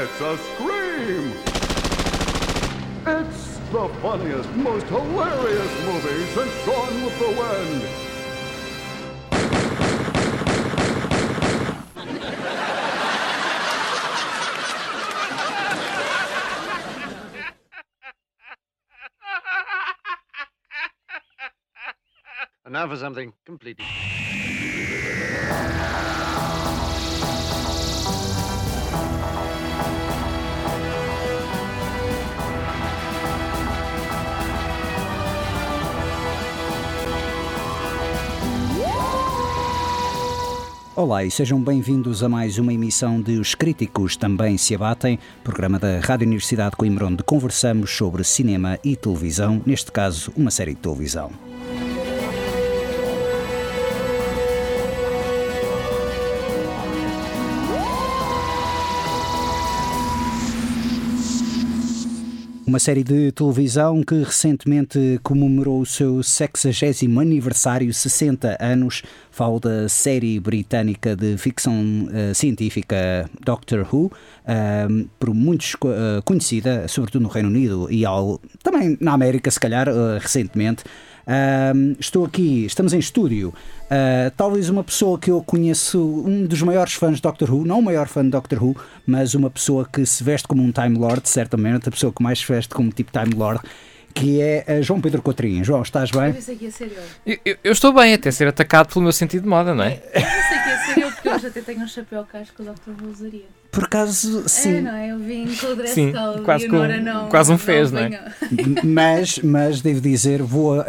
It's a scream! It's the funniest, most hilarious movie since Gone with the Wind. And now for something completely. Olá e sejam bem-vindos a mais uma emissão de Os Críticos Também Se Abatem, programa da Rádio Universidade de Coimbra onde conversamos sobre cinema e televisão, neste caso uma série de televisão. Uma série de televisão que recentemente comemorou o seu 60 aniversário, 60 anos. Falo da série britânica de ficção uh, científica Doctor Who, uh, por muitos uh, conhecida, sobretudo no Reino Unido e ao, também na América, se calhar, recentemente. Uh, estou aqui, estamos em estúdio. Uh, talvez uma pessoa que eu conheço, um dos maiores fãs de Doctor Who, não o maior fã de Doctor Who, mas uma pessoa que se veste como um Time Lord, certamente, a pessoa que mais se veste como tipo Time Lord, que é João Pedro Cotrinho. João, estás bem? Eu eu. Eu, eu estou bem, até ser atacado pelo meu sentido de moda, não é? Eu pensei que ia ser eu, porque hoje até tenho um chapéu casco que o Dr. Who usaria. Por acaso, sim. É, não é? Eu vim com o dress Sim, code quase e com- não. quase um fez, não é? venho. mas, mas devo dizer, vou a-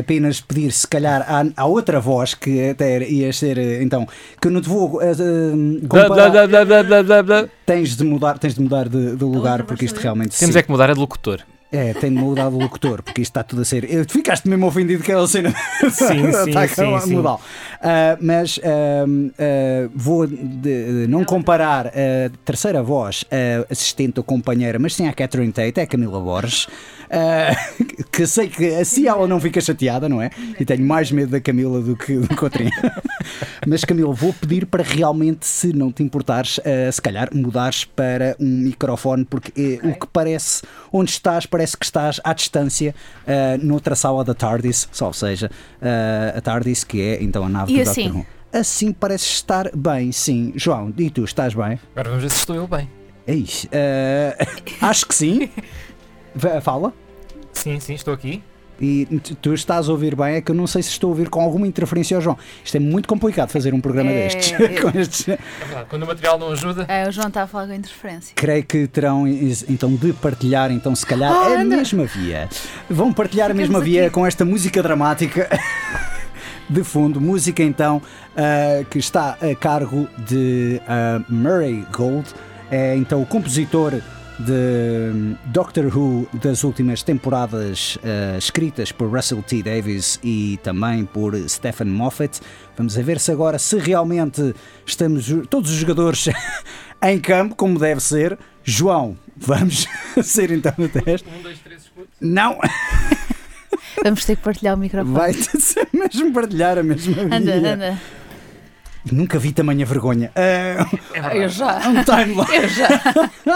apenas pedir, se calhar, à, à outra voz, que até ia ser, eh, então, que eu não te vou eh, eh, Blá, comparar. blá, blá, blá, blá, blá, blá. Tens de mudar, tens de mudar de, de lugar, porque isto realmente Temos sim. é que mudar a de locutor. É, tem de mudar de locutor, porque isto está tudo a ser. Ficaste mesmo ofendido com aquela cena. Sim, sim, sim, a sim. mudar. Ah, mas ah, ah, vou de- de não comparar a terceira voz, a assistente ou companheira, mas sim a Catherine Tate, é a Camila Borges. Ah, que sei que assim ela não fica chateada, não é? E tenho mais medo da Camila do que do Cotrim. Mas Camila, vou pedir para realmente, se não te importares, ah, se calhar mudares para um microfone, porque eh, o que parece, onde estás, parece que estás à distância ah, noutra sala da TARDIS, ou seja, a TARDIS que é então a nave E do assim? Dr. Who. Assim parece estar bem, sim. João, e tu, estás bem? Agora vamos ver se estou eu bem. Eish, ah, acho que sim. Fala. Sim, sim, estou aqui. E tu- estás a ouvir bem, é que eu não sei se estou a ouvir com alguma interferência ao João. Isto é muito complicado fazer um programa É, destes. é. com estes. É quando o material não ajuda. É, o João está a falar com interferência. Creio que terão is- então de partilhar então se calhar Oh, a anda. mesma via. Vão partilhar a Ficamos mesma via aqui. com esta música dramática de fundo, música então ah, que está a cargo de ah, Murray Gold, é então o compositor de hum, Doctor Who das últimas temporadas ah, escritas por Russell T. Davies e também por Stephen Moffat. Vamos a ver se agora se realmente estamos todos os jogadores em campo como deve ser. João, vamos ser então o teste. Um, dois, três, escudo. Não, Vamos ter que partilhar o microfone. vai ser mesmo partilhar a mesma Anda, via. anda. Nunca vi tamanha vergonha. Ah, É Eu já. um timeline. Eu já.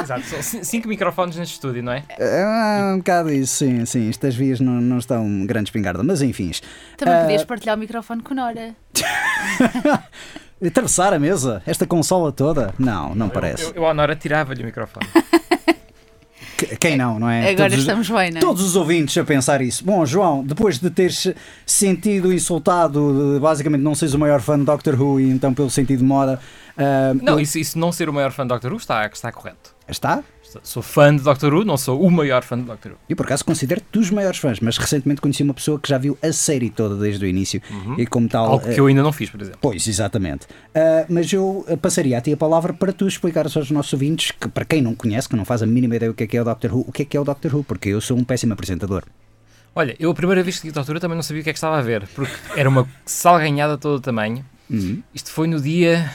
Exato, são cin- cinco microfones neste estúdio, não é? Ah, um bocado isso, sim, sim. Estas vias não, não estão grande espingarda, mas enfim. Também Ah, podias partilhar o microfone com Nora. Atravessar a mesa, esta consola toda? Não, não parece. Eu, eu, eu à Nora tirava-lhe o microfone. Que- Quem não, não é? Agora Todos os- estamos bem, não é? Todos os ouvintes a pensar isso. Bom, João, depois de teres sentido insultado, de, basicamente não seres o maior fã de Doctor Who e então pelo sentido de moda. ah, Não, eu- isso, isso não ser o maior fã de Doctor Who está, está correto. Está? Sou fã de Doctor Who, não sou o maior fã de Doctor Who. Eu por acaso considero-te dos maiores fãs, mas recentemente conheci uma pessoa que já viu a série toda desde o início e como tal. Algo eh, que eu ainda não fiz, por exemplo. Pois, exatamente. Ah, mas eu ah, passaria a ti a palavra para tu explicares aos nossos ouvintes, que para quem não conhece, que não faz a mínima ideia o que é que é o Doctor Who, o que é que é o Doctor Who, porque eu sou um péssimo apresentador. Olha, eu a primeira vez que vi Doctor Who também não sabia o que é que estava a ver, porque era uma salganhada todo o tamanho. Uhum. Isto foi no dia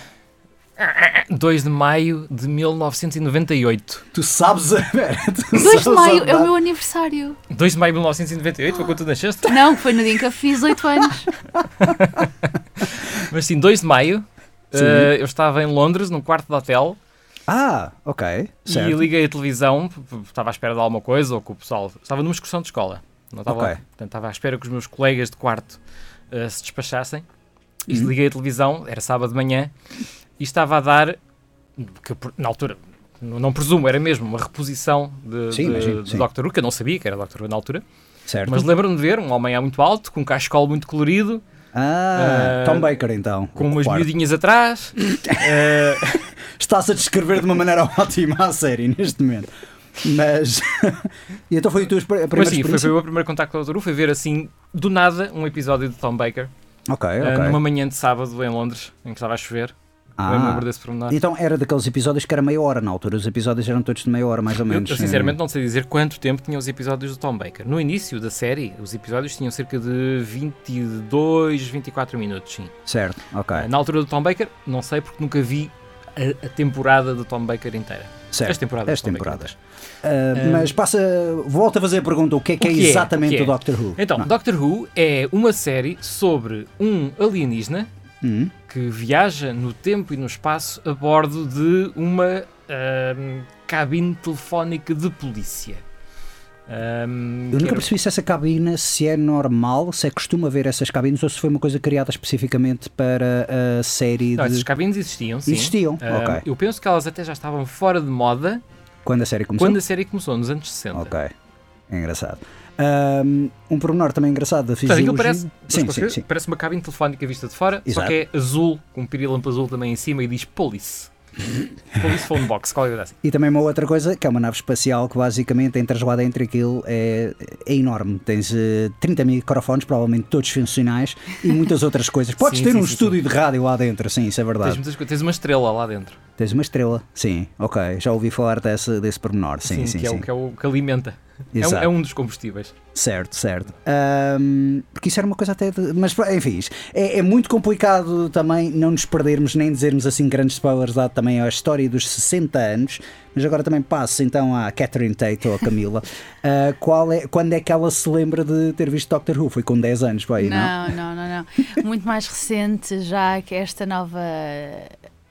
2 de maio de 1998. Tu sabes a. Tu 2 de maio é o meu aniversário. 2 de maio de 1998 foi quando tu nasceste? Não, foi no dia em que eu fiz 8 anos. Mas sim, 2 de maio. Eh, eu estava em Londres, num quarto de hotel, Ah, ok. e Certo. liguei a televisão, estava à espera de alguma coisa, ou que o pessoal. Estava numa excursão de escola. Não estava, Ok. portanto, estava à espera que os meus colegas de quarto eh, se despachassem. E Uhum. liguei a televisão, era sábado de manhã, e estava a dar, que na altura, não, presumo, era mesmo uma reposição de, Sim, de- de. Doctor Who, que eu não sabia que era Doctor Who na altura. certo. Mas lembro-me de ver um homem muito alto, com um cachecol muito colorido, Ah, Ah, Tom Baker então. com umas quarto. miudinhas atrás. eh, Estás a descrever de uma maneira ótima a série neste momento. Mas. e então foi a tua esper- a primeira mas sim, foi, foi o meu primeiro contacto com o Doctor Who, foi ver assim, do nada, um episódio de Tom Baker, Ok, eh, ok. numa manhã de sábado em Londres, em que estava a chover. Eu Ah, me lembro desse pormenor. Então era daqueles episódios que era meia hora na altura. Os episódios eram todos de meia hora, mais ou Eu, menos. eu sinceramente não sei dizer quanto tempo tinham os episódios do Tom Baker. No início da série, os episódios tinham cerca de 22, 24 minutos, sim. Certo, ok. Eh, Na altura do Tom Baker, não sei porque nunca vi a, a temporada do Tom Baker inteira. certo. As temporadas. As temporadas. Ah, mas passa. Volta a fazer a pergunta: o que é que O é que é? exatamente O que o, é? Doctor Who? Então, Não. Doctor Who é uma série sobre um alienígena Hum, que viaja no tempo e no espaço a bordo de uma ahm, cabine telefónica de polícia. Ahm, Eu nunca era- percebi se essa cabine se é normal, se é costuma ver essas cabines ou se foi uma coisa criada especificamente para a série Não, de. essas cabines existiam, sim. Existiam, Ahm, ok. Eu penso que elas até já estavam fora de moda Quando a série começou? quando a série começou, nos anos 60. Ok, é engraçado. Um, um pormenor também engraçado da Portanto, fisiologia. parece, sim, sim, sim. parece uma cabine telefónica vista de fora, Exato. só que é azul, com um pirilampo azul também em cima e diz Police. Police Phone Box, qual é assim? E também uma outra coisa, que é uma nave espacial que basicamente entras lá dentro e aquilo é, é enorme. Tens eh, 30 microfones, provavelmente todos funcionais, e muitas outras coisas. Podes Sim, ter sim, um estúdio de rádio lá dentro, sim, isso é Tens, verdade. muitas coisas- tens uma estrela lá dentro. Tens uma estrela, sim, ok. Já ouvi falar desse, desse pormenor, sim, sim, que, É sim. o, que é o que alimenta. É um, é um dos combustíveis. Certo, certo. Ahm, porque isso era uma coisa até. De, mas enfim, é, é muito complicado também não nos perdermos nem dizermos assim grandes spoilers, dado também a história dos 60 anos. Mas agora também passo então à Catherine Tate ou à Camila. Ah, qual é, quando é que ela se lembra de ter visto Doctor Who? Foi com 10 anos, vai, não? Não, não, não, não. Muito mais recente já que esta nova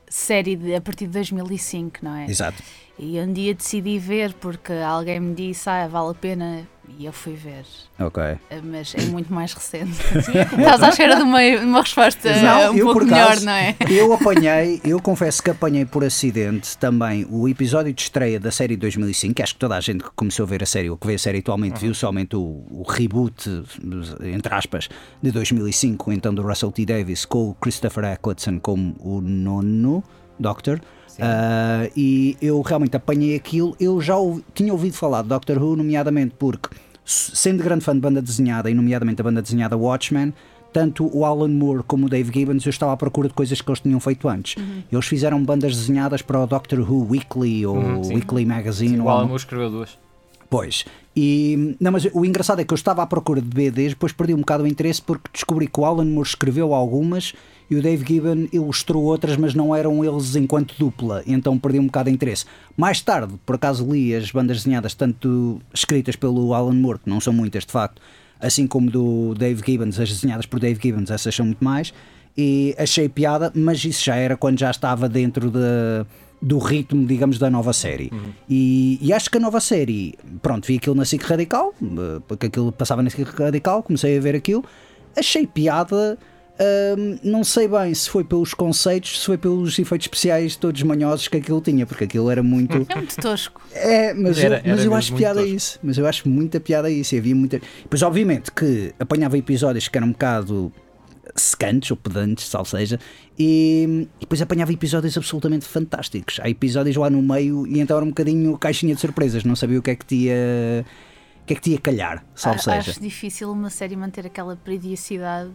série de, a partir de 2005, não é? Exato. E um dia decidi ver porque alguém me disse, ah, vale a pena, e eu fui ver. Ok. Eh, Mas é muito mais recente. Estás à espera de uma, uma resposta Não, um eu, pouco melhor, acaso, não é? Eu apanhei, eu confesso que apanhei por acidente também o episódio de estreia da série de 2005, que acho que toda a gente que começou a ver a série, ou que vê a série atualmente, viu somente o, o reboot, entre aspas, de 2005, então do Russell T. Davis, com o Christopher Eccleston como o nono Doctor. Ah, e eu realmente apanhei aquilo. Eu já ouvi- tinha ouvido falar de Doctor Who, nomeadamente porque, sendo grande fã de banda desenhada, e nomeadamente a banda desenhada Watchmen, tanto o Alan Moore como o Dave Gibbons, eu estava à procura de coisas que eles tinham feito antes. Eles fizeram bandas desenhadas para o Doctor Who Weekly ou Uhum, sim. Weekly Magazine. O ou Alan Moore escreveu duas. Pois. E, não, mas o engraçado é que eu estava à procura de BDs, depois perdi um bocado o interesse porque descobri que o Alan Moore escreveu algumas e o Dave Gibbon ilustrou outras, mas não eram eles enquanto dupla, então perdi um bocado de interesse. Mais tarde, por acaso, li as bandas desenhadas, tanto escritas pelo Alan Moore, que não são muitas de facto, assim como do Dave Gibbons, as desenhadas por Dave Gibbons, essas são muito mais, e achei piada, mas isso já era quando já estava dentro de do ritmo, digamos, da nova série. E, e acho que a nova série, pronto, vi aquilo na SIC Radical, eh, porque aquilo passava na SIC Radical, comecei a ver aquilo, achei piada. Hum, não sei bem se foi pelos conceitos, se foi pelos efeitos especiais todos manhosos que aquilo tinha, porque aquilo era muito. É muito tosco. É, mas, Era- eu, mas era eu acho piada tosco. isso. Mas eu acho muita piada a isso. E havia muita. Pois, obviamente, que apanhava episódios que eram um bocado secantes ou pedantes, salvo seja, e, e depois apanhava episódios absolutamente fantásticos. Há episódios lá no meio e então era um bocadinho caixinha de surpresas, não sabia o que é que tinha. O que é que tinha calhar, salvo A- seja. Acho difícil uma série manter aquela periodicidade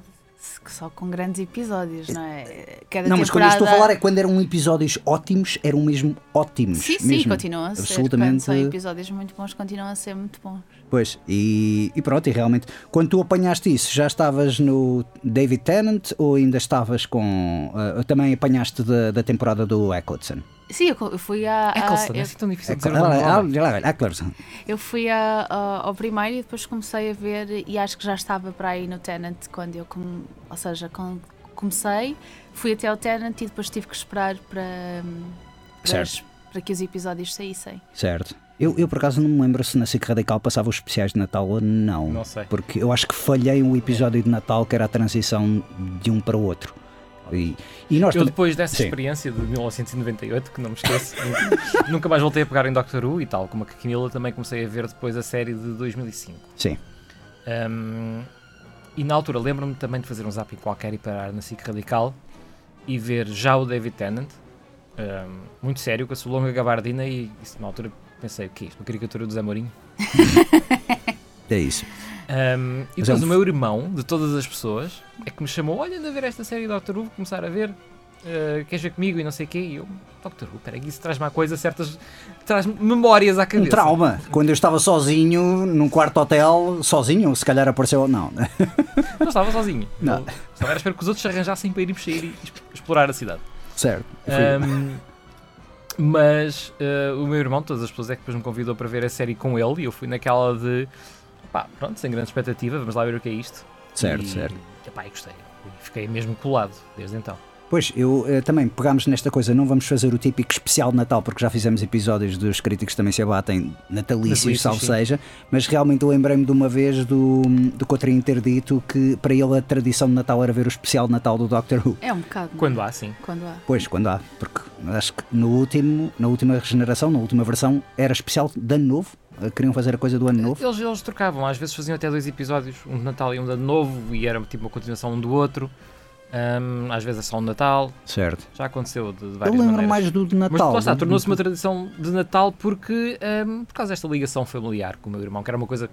só com grandes episódios, não é? Cada Não, mas quando eu temporada... estou a falar é quando eram episódios ótimos, eram mesmo ótimos. Sim, sim, mesmo. continuam a ser. Quando Absolutamente. são episódios muito bons, continuam a ser muito bons. Pois, e, e pronto, e realmente, quando tu apanhaste isso, já estavas no David Tennant ou ainda estavas com. ah, também apanhaste da, da temporada do Eccleston? Sim, eu, fui a. Eccleston, é eu, assim tão difícil Ah, dizer Eccleston. eu fui a- a- ao primeiro e depois comecei a ver, e acho que já estava para aí no Tenant quando eu. com- ou seja, quando comecei, fui até ao Tenant e depois tive que esperar para. para, Certo. para que os episódios saíssem. Certo. Eu, eu por acaso não me lembro se na SIC Radical passava os especiais de Natal ou não. Não sei. Porque eu acho que falhei um episódio de Natal que era a transição de um para o outro. E, e nós Eu depois dessa Sim. experiência de 1998, que não me esqueço, nunca- mais voltei a pegar em Doctor Who e tal, como a Camila também comecei a ver depois a série de 2005. Sim. Um, e na altura lembro-me também de fazer um zapping qualquer e parar na SIC Radical e ver já o David Tennant, um, muito sério, com a sua longa gabardina e isso, na altura pensei, o que é isto? Uma caricatura do Zé Mourinho? É isso. Um, e é depois um o meu irmão, de todas as pessoas, é que me chamou: Olha, anda a ver esta série Doctor Who, começar a ver. Uh, queres ver comigo e não sei o quê? E eu, Doctor Who, peraí, isso traz-me a coisa, certas. traz memórias à Um cabeça. trauma. Quando eu estava sozinho num quarto hotel, sozinho, se calhar apareceu. Não. Não estava sozinho. Não. Eu Estava a esperar que os outros se arranjassem para irmos sair e exp- explorar a cidade. certo. Um, mas uh, o meu irmão, todas as pessoas é que depois me convidou para ver a série com ele e eu fui naquela de. Pá, pronto, sem grande expectativa, vamos lá ver o que é isto. certo, e, certo. Epá, e gostei. E Fiquei mesmo colado desde então. Pois, eu eh, também pegámos nesta coisa, não vamos fazer o típico especial de Natal, porque já fizemos episódios dos críticos também se abatem natalícios, salvo seja, mas realmente eu lembrei-me de uma vez do, do Cotrim ter dito que para ele a tradição de Natal era ver o especial de Natal do Doctor Who. É um bocado. não é? Quando há, sim. Quando há. Pois, quando há, porque acho que no último, na última regeneração, na última versão, era especial de ano novo, queriam fazer a coisa do ano novo. Eles, eles trocavam, às vezes faziam até dois episódios, um de Natal e um de Ano Novo, e era tipo uma continuação um do outro. Um, às vezes é só um Natal, Certo. já aconteceu de, de Eu várias lembro maneiras. mais do de Mas Natal. lá do- tornou-se uma tradição de Natal porque, um, por causa desta ligação familiar com o meu irmão, que era uma coisa.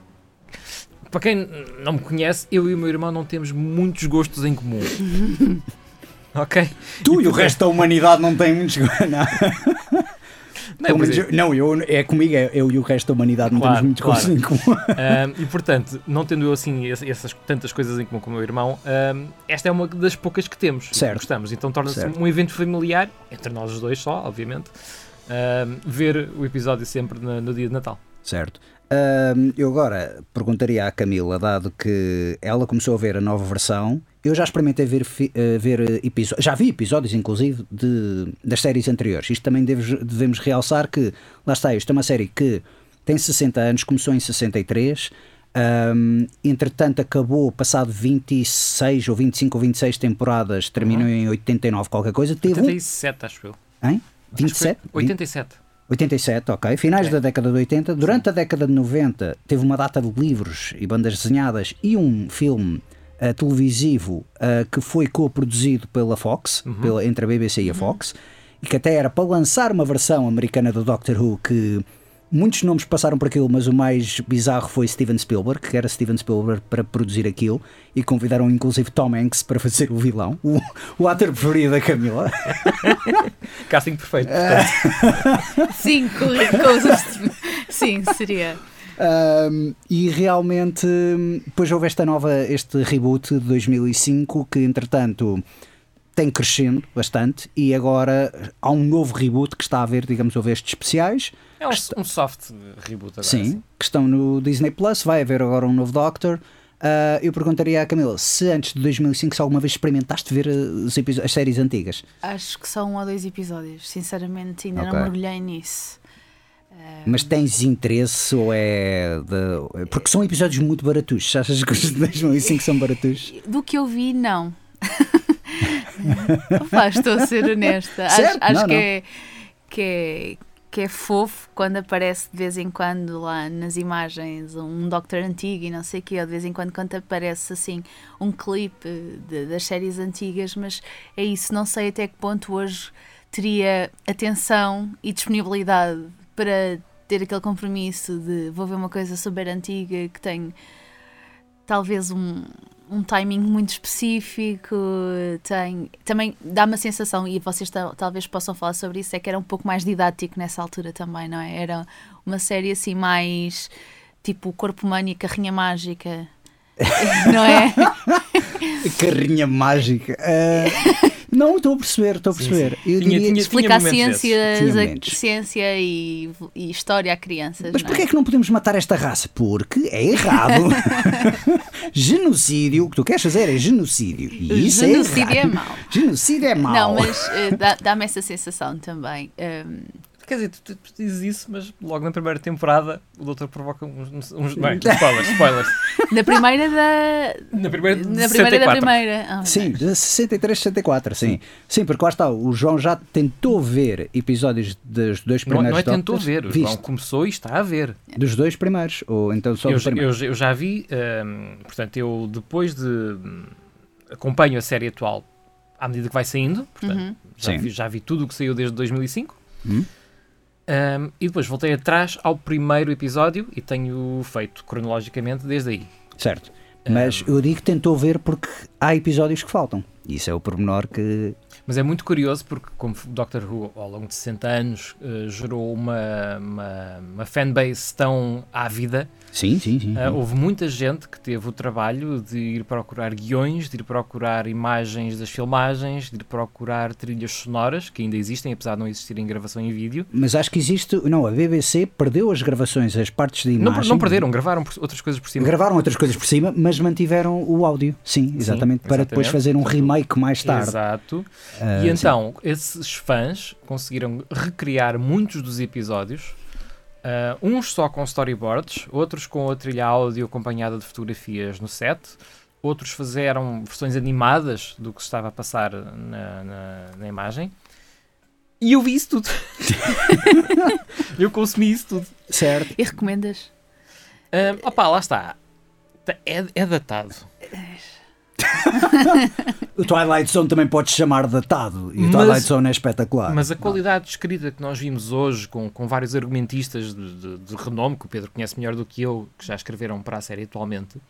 Para quem não me conhece, eu e o meu irmão não temos muitos gostos em comum. ok? Tu e o resto da humanidade não tem muitos. Não. Não, mas eu- não, eu, é comigo, é eu e o resto da humanidade não Claro, temos muitos claro. em comum. Um, e portanto, não tendo eu assim ess- essas tantas coisas em comum com o meu irmão, um, esta é uma das poucas que temos. que Certo. Gostamos. Então torna-se um evento familiar, entre nós os dois só, obviamente, um, ver o episódio sempre na- no dia de Natal. Certo. Eu agora perguntaria à Camila, dado que ela começou a ver a nova versão, eu já experimentei ver, eh, ver episódios, já vi episódios inclusive de, das séries anteriores. Isto também deves- devemos realçar que, lá está, isto é uma série que tem 60 anos, começou em 63, ahm, entretanto acabou, passado 26 ou 25 ou 26 temporadas, terminou em 89 qualquer coisa, teve um... 87, acho eu. Hein? Acho que 27? foi 87. 87, ok. Finais É. da década de 80. Durante a década de 90 teve uma data de livros e bandas desenhadas e um filme eh, televisivo eh, que foi co-produzido pela Fox, Uhum. pela, entre a BBC e a Fox, e que até era para lançar uma versão americana do Doctor Who que muitos nomes passaram por aquilo, mas o mais bizarro foi Steven Spielberg, que era Steven Spielberg para produzir aquilo, e convidaram inclusive Tom Hanks para fazer o vilão, o, o ator preferido da Camila. Casting perfeito. Portanto. Sim, com, com os- Sim, seria. Um, e realmente hum, depois houve esta nova este reboot de 2005 que entretanto tem crescendo bastante e agora há um novo reboot que está a ver digamos houve estes especiais É um, um soft reboot agora. sim, que estão no Disney Plus vai haver agora um novo Doctor Uh, eu perguntaria à Camila se antes de 2005 se alguma vez experimentaste ver os episo- as séries antigas Acho que só um ou dois episódios. Sinceramente, ainda Ok. não mergulhei nisso. Mas tens interesse ou é de... porque são episódios muito baratos achas que os de 2005 são baratos? Do que eu vi, não. Opa, estou a ser honesta. Acho, Certo, acho não, que, não. É, que, é, que é fofo quando aparece de vez em quando lá nas imagens um Doctor antigo e não sei o quê, ou de vez em quando quando aparece assim um clipe de- das séries antigas, mas é isso, não sei até que ponto hoje teria atenção e disponibilidade para ter aquele compromisso de vou ver uma coisa super antiga que tem talvez um, um timing muito específico, tem também dá-me a sensação, e vocês tal- talvez possam falar sobre isso, é que era um pouco mais didático nessa altura também, não é? Era uma série assim mais tipo Corpo Humano e Carrinha Mágica, não é? Carrinha mágica. Ah, não, estou a perceber, estou a Sim, perceber. sim. Eu Tinha- diria- tinha- Explicar ciências, a- ciência e, e história a crianças. Mas não porquê é? é que não podemos matar esta raça? Porque é errado. genocídio, o que tu queres fazer é genocídio. E isso Genocídio é é mau. Genocídio é mau. Não, mas dá- dá-me essa sensação também. Um, Quer dizer, tu, tu- tu dizes isso, mas logo na primeira temporada o doutor provoca uns. uns, bem, spoilers, spoilers. na primeira da. Na primeira, de Na primeira da 64. primeira. Ah, Sim, de 63, 64, sim. Sim, porque lá está, o João já tentou ver episódios dos dois Não, primeiros não é tentou Doctors. ver, o Viste? João começou e está a ver. Dos dois primeiros, ou então só Eu, eu, eu já vi, hum, portanto, eu depois de. hum, acompanho a série atual à medida que vai saindo, portanto, Uhum. já, vi, já vi tudo o que saiu desde 2005. Hum? Hum, e depois voltei atrás ao primeiro episódio e tenho feito cronologicamente desde aí. Certo. Mas eu digo que tentou ver porque há episódios que faltam. Isso é o pormenor que. Mas é muito curioso porque, como Doctor Who, ao longo de 60 anos, eh, gerou uma, uma, uma fanbase tão ávida, Sim, sim, sim. eh, houve muita gente que teve o trabalho de ir procurar guiões, de ir procurar imagens das filmagens, de ir procurar trilhas sonoras, que ainda existem, apesar de não existirem gravação em vídeo. Mas acho que existe. Não, a BBC perdeu as gravações, as partes de Não, imagem. não perderam, gravaram outras coisas por cima. Gravaram outras coisas por cima, mas mantiveram o áudio. Sim, exatamente. para depois exatamente. fazer um remake mais tarde. Exato. Ah, e sim. então, esses fãs conseguiram recriar muitos dos episódios, ah, uns só com storyboards, outros com a trilha áudio acompanhada de fotografias no set, outros fizeram versões animadas do que se estava a passar na, na, na imagem. E eu vi isso tudo. eu consumi isso tudo. Certo. E recomendas? Ah, opá, lá está. É, é datado. O Twilight Zone também pode chamar datado. E o Mas- Twilight Zone é espetacular. Mas a qualidade de escrita que nós vimos hoje, com, com vários argumentistas de, de- de renome, que o Pedro conhece melhor do que eu, que já escreveram para a série atualmente,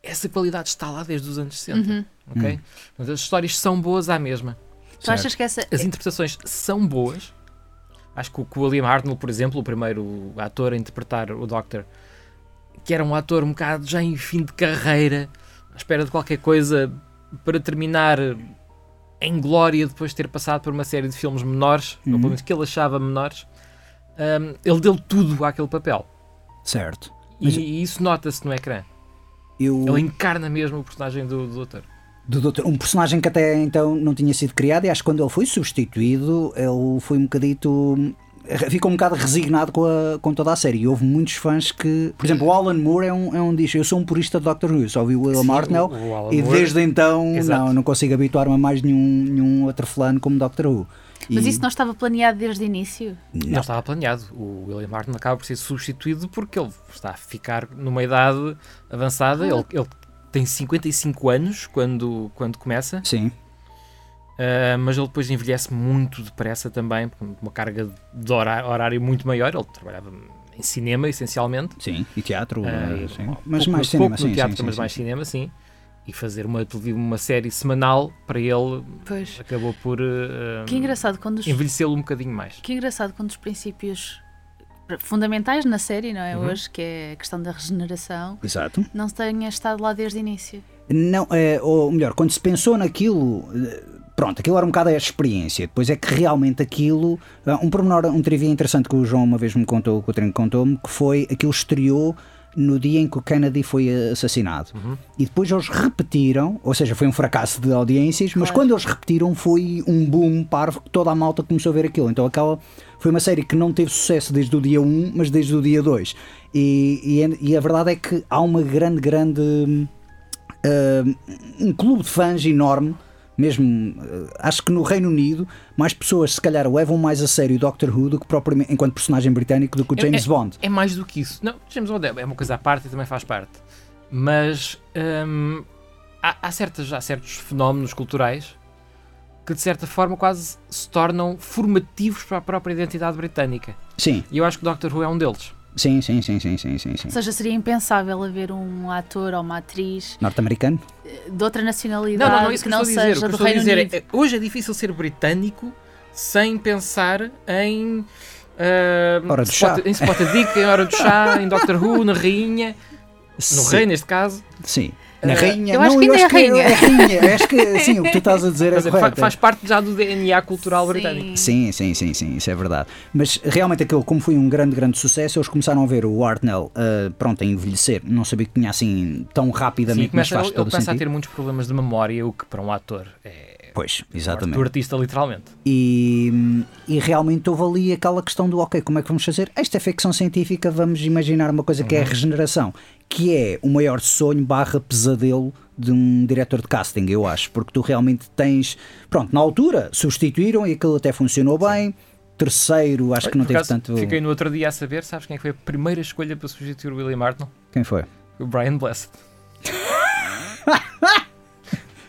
essa qualidade está lá desde os anos 60. Uhum. ok? Portanto, as histórias são boas à mesma. Tu achas que essa. As interpretações são boas. Acho que o, que o William Hartnell, por exemplo, o primeiro ator a interpretar o Doctor, que era um ator um bocado já em fim de carreira, à espera de qualquer coisa para terminar em glória depois de ter passado por uma série de filmes menores, ou pelo menos que ele achava menores, hum, ele deu tudo àquele papel. Certo. E, e isso nota-se no ecrã. Eu, Ele encarna mesmo o personagem do, do Doutor. do doutor, um personagem que até então não tinha sido criado e acho que quando ele foi substituído, ele foi um bocadito. Ficou um bocado resignado com, a- com toda a série. E houve muitos fãs que. Por exemplo, o Alan Moore é um, é um diz: Eu sou um purista de Doctor Who, eu só vi o Will Martnell e Moore- desde então Exato. não, não consigo habituar-me a mais nenhum, nenhum outro fulano como Doctor Who. Mas E- isso não estava planeado desde o início? Não estava planeado. O William Martin acaba por ser substituído porque ele está a ficar numa idade avançada. Ele, ele tem 55 anos quando, quando começa, Sim, ah, mas ele depois envelhece muito depressa também, com uma carga de horário muito maior. Ele trabalhava em cinema, essencialmente. sim. E teatro, eh, sim. pouco mas mais pouco cinema, no sim, teatro, sim, mas sim, mais sim. cinema, sim. E fazer uma, uma série semanal para ele Pois. acabou por ah, Que engraçado quando os, envelhecê-lo um bocadinho mais. que engraçado quando os princípios fundamentais na série, não é? Uhum. Hoje, que é a questão da regeneração, Exato. não se tenha estado lá desde o início. Não, é, ou melhor, quando se pensou naquilo, eh, pronto, aquilo era um bocado a experiência. Depois é que realmente aquilo. ah, Um pormenor, um trivia interessante que o João uma vez me contou, que o Trem contou-me, que foi aquilo estreou no dia em que o Kennedy foi assassinado. E depois eles repetiram, ou seja, foi um fracasso de audiências, mas Claro. quando eles repetiram foi um boom parvo que toda a malta começou a ver aquilo. Então aquela foi uma série que não teve sucesso desde o dia 1, mas desde o dia 2. E, e, e a verdade é que há uma grande, grande. uh, um clube de fãs enorme Mesmo, eh, acho que no Reino Unido, mais pessoas se calhar levam mais a sério o Doctor Who do que propriamente enquanto personagem britânico do que o James é, Bond. É mais do que isso. Não, James Bond é uma coisa à parte e também faz parte. Mas hum, há, há, certas, há certos fenómenos culturais que de certa forma quase se tornam formativos para a própria identidade britânica. Sim. E eu acho que o Doctor Who é um deles. Sim, sim, sim, sim, sim, sim, sim. Ou seja, seria impensável haver um ator ou uma atriz norte-americano de outra nacionalidade não, não, não, isso que, que não dizer, seja que do Reino dizer Unido. É, hoje é difícil ser britânico sem pensar em uh, hora do Spot, chá. em Spotted Dick, em Hora do Chá, em Doctor Who, na Rainha, no Sim. Rei neste caso. Sim. Na Eh, rainha. eu acho não, que eu ainda acho é que rainha. é rainha. Eu acho que sim, o que tu estás a dizer é fa- correto. faz parte já do DNA cultural britânico. Sim, sim, sim, sim, isso é verdade. Mas realmente aquilo, como foi um grande, grande sucesso, eles começaram a ver o Hartnell uh, pronto a envelhecer. Não sabia que tinha assim tão Sim, rapidamente, mas começa, faz ele todo o começa a sentido. ter muitos problemas de memória, o que para um ator é. Pois, exatamente. do artista, literalmente. E, e realmente houve ali aquela questão do ok, como é que vamos fazer? Esta é ficção científica, vamos imaginar uma coisa que Uhum. é a regeneração, que é o maior sonho barra pesadelo de um diretor de casting, eu acho, porque tu realmente tens. Pronto, na altura substituíram e aquilo até funcionou bem. Terceiro, acho que não teve tanto. Fiquei no outro dia a saber, sabes quem é foi a primeira escolha para substituir o William Hartnell? Quem foi? O Brian Blessed.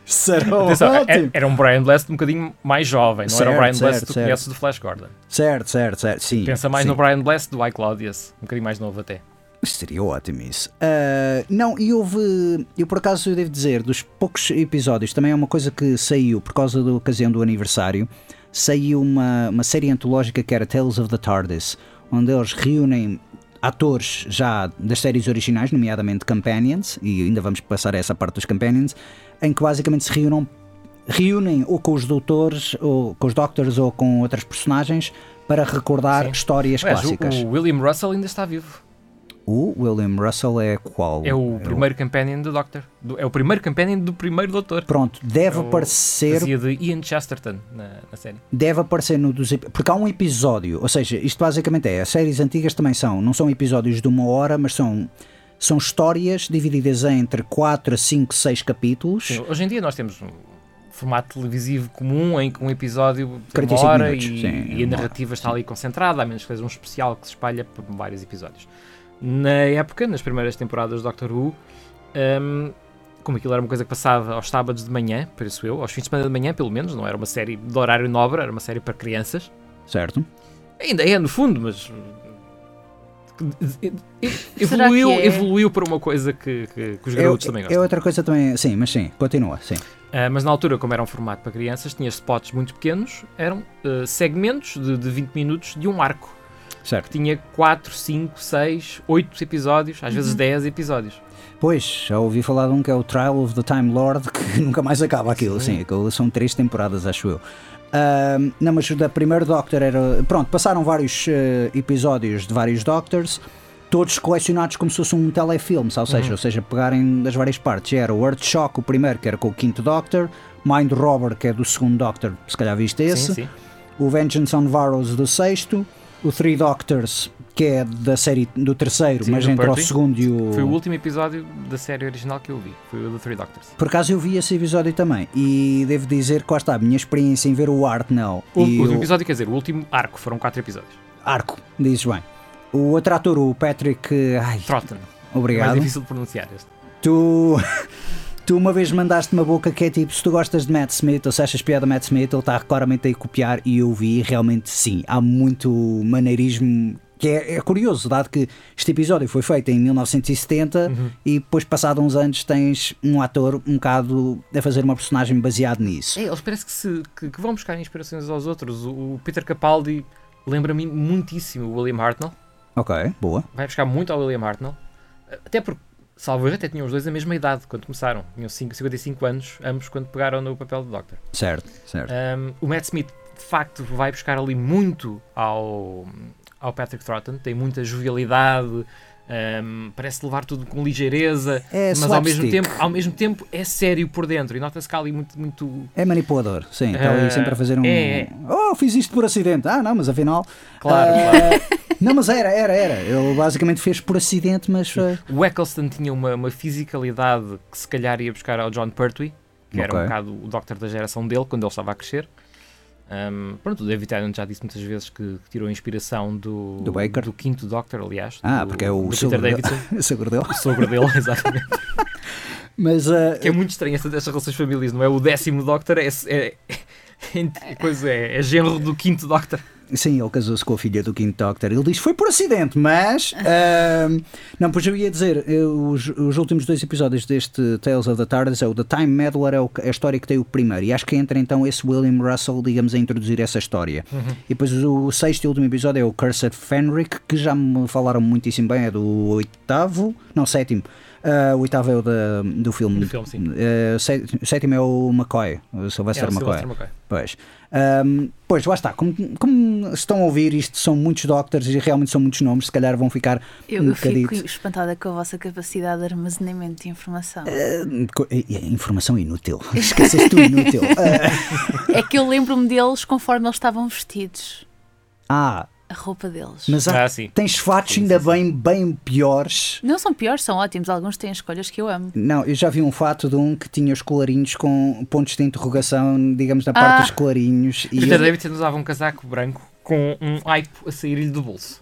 Será Atenção, ótimo. era, um Brian Blessed um bocadinho mais jovem, não era o Certo, Brian certo, Blessed que tu certo. conheces do Flash Gordon. Certo, certo, certo. Sim. Pensa mais sim. no Brian Blessed do I Claudius, um bocadinho mais novo até. Seria ótimo isso. Ah, não, e houve. Eu por acaso eu devo dizer, dos poucos episódios, também é uma coisa que saiu por causa da ocasião do aniversário. Saiu uma, uma série antológica que era Tales of the TARDIS, onde eles reúnem atores já das séries originais, nomeadamente Companions, e ainda vamos passar a essa parte dos Companions, em que basicamente se reúnem, reúnem ou com os doutores, ou com os Doctors, ou com outras personagens para recordar Sim. histórias o, clássicas. o William Russell ainda está vivo. O William Russell é qual? É o primeiro companion do Doctor. Do- é o primeiro companion do primeiro Doutor. Pronto, deve É o- aparecer, Fazia de Ian Chesterton na, na série. deve aparecer no dos porque há um episódio, ou seja, isto basicamente é, as séries antigas também são, não são episódios de uma hora, mas são são histórias divididas entre 4 a 5, 6 capítulos. Sim, hoje em dia nós temos um formato televisivo comum em que um episódio tem 45 uma hora minutos, e, sim, e a narrativa está ali concentrada, a menos que seja um especial que se espalha por vários episódios. Na época, nas primeiras temporadas do Doctor Who, hum, como aquilo era uma coisa que passava aos sábados de manhã, penso eu, aos fins de semana de manhã pelo menos, não era uma série de horário nobre, era uma série para crianças. Certo? Ainda é no fundo, mas evoluiu, é? evoluiu para uma coisa que, que- que os garotos também é, gostam. é outra coisa também, sim, mas sim, continua, sim. Ah, mas na altura, como era um formato para crianças, tinha spots muito pequenos, eram ah, segmentos de, de 20 minutos de um arco. Certo. Tinha 4, 5, 6, 8 episódios, às vezes 10 episódios. Pois, já ouvi falar de um que é o Trial of the Time Lord, que nunca mais acaba aquilo, sim, aquilo são três temporadas, acho eu. Ahm, não, mas da primeiro Doctor era. Pronto, passaram vários eh, episódios de vários Doctors, todos colecionados como se fosse um telefilme, ou seja, ou seja, pegarem das várias partes. Era o Earthshock, o primeiro, que era com o quinto Doctor, Mind Robber, que é do segundo Doctor, se calhar viste esse, Sim, sim. o Vengeance on Varros do sexto, o Three Doctors, que é da série do terceiro, Sim, mas entre o segundo e o. Foi o último episódio da série original que eu vi. Foi o do Three Doctors. Por acaso eu vi esse episódio também e devo dizer que lá está, a minha experiência em ver o Hartnell O, e o episódio, quer dizer, o último arco, foram 4 episódios. arco, dizes bem. O outro ator, o Patrick, ai, Trotton. É mais obrigado. difícil de pronunciar este. Tu, tu uma vez mandaste uma boca que é tipo, se tu gostas de Matt Smith ou se achas piada Matt Smith, ele está claramente a copiar e eu vi realmente sim, há muito maneirismo que é, é curioso, dado que este episódio foi feito em 1970 Uhum. e depois passado uns anos tens um ator um bocado a fazer uma personagem baseado nisso. É, eles parece que, se, que, que vão buscar inspirações aos outros. O, o Peter Capaldi lembra-me muitíssimo o William Hartnell. Ok, boa. vai buscar muito ao William Hartnell. Até porque, salvo erro, até tinham os dois a mesma idade quando começaram. Tinham 5, 55 anos, ambos quando pegaram no papel do Doctor. Certo, certo. Um, o Matt Smith, de facto, vai buscar ali muito ao, ao Patrick Troughton. Tem muita jovialidade, um, parece levar tudo com ligeireza, É mas ao mesmo, tempo, ao mesmo tempo é sério por dentro. E nota-se que há ali muito, muito É manipulador, sim. Está ali sempre a fazer um. é, é. Oh, fiz isto por acidente. Ah, não, mas afinal. claro. eh, Não, mas era, era, era. Ele basicamente fez por acidente, mas. eh, O Eccleston tinha uma, uma fisicalidade que se calhar ia buscar ao John Pertwee. que era Ok. um bocado o Doctor da geração dele, quando ele estava a crescer. Um, pronto, o David Tennant já disse muitas vezes que, que tirou inspiração do, Do Baker? do quinto Doctor, aliás. Ah, do, porque é o sogro Peter dele. Sogro dele. o sogro dele, exatamente. Mas ah, Que é muito estranho essa destas relações de famílias, não é? O décimo Doctor é, é, é, coisa, é, é genro do quinto Doctor. Sim, ele casou-se com a filha do Quinto Doctor. Ele diz foi por acidente, mas. ahm, não, pois eu ia dizer, eu- os, os últimos dois episódios deste Tales of the TARDIS é o The Time Meddler, é, o- é a história que tem o primeiro. E acho que entra então esse William Russell, digamos, a introduzir essa história. E depois o sexto e último episódio é o Cursed Fenric, que já me falaram muitíssimo bem, é do oitavo, não, sétimo. Ah, o oitavo é o da, do filme. Do filme, sim. O sétimo é o McCoy, o Sylvester É, o McCoy. Sylvester McCoy. Pois. Ahm, pois, lá está. Como, como estão a ouvir, isto são muitos doctors e realmente são muitos nomes, se calhar vão ficar Eu, um eu fico bocadito. espantada com a vossa capacidade de armazenamento de informação. ah, co- é- é informação inútil. Esqueces tu inútil. É que eu lembro-me deles conforme eles estavam vestidos. Ah, A roupa deles. mas há- Ah, sim. tens fatos Sim, ainda sim, bem, bem piores. Não são piores, são ótimos. Alguns têm escolhas que eu amo. Não, eu já vi um fato de um que tinha os colarinhos com pontos de interrogação, digamos, na parte Ah. dos colarinhos. E Peter eu- Davidson usava um casaco branco com um aipo a sair-lhe do bolso.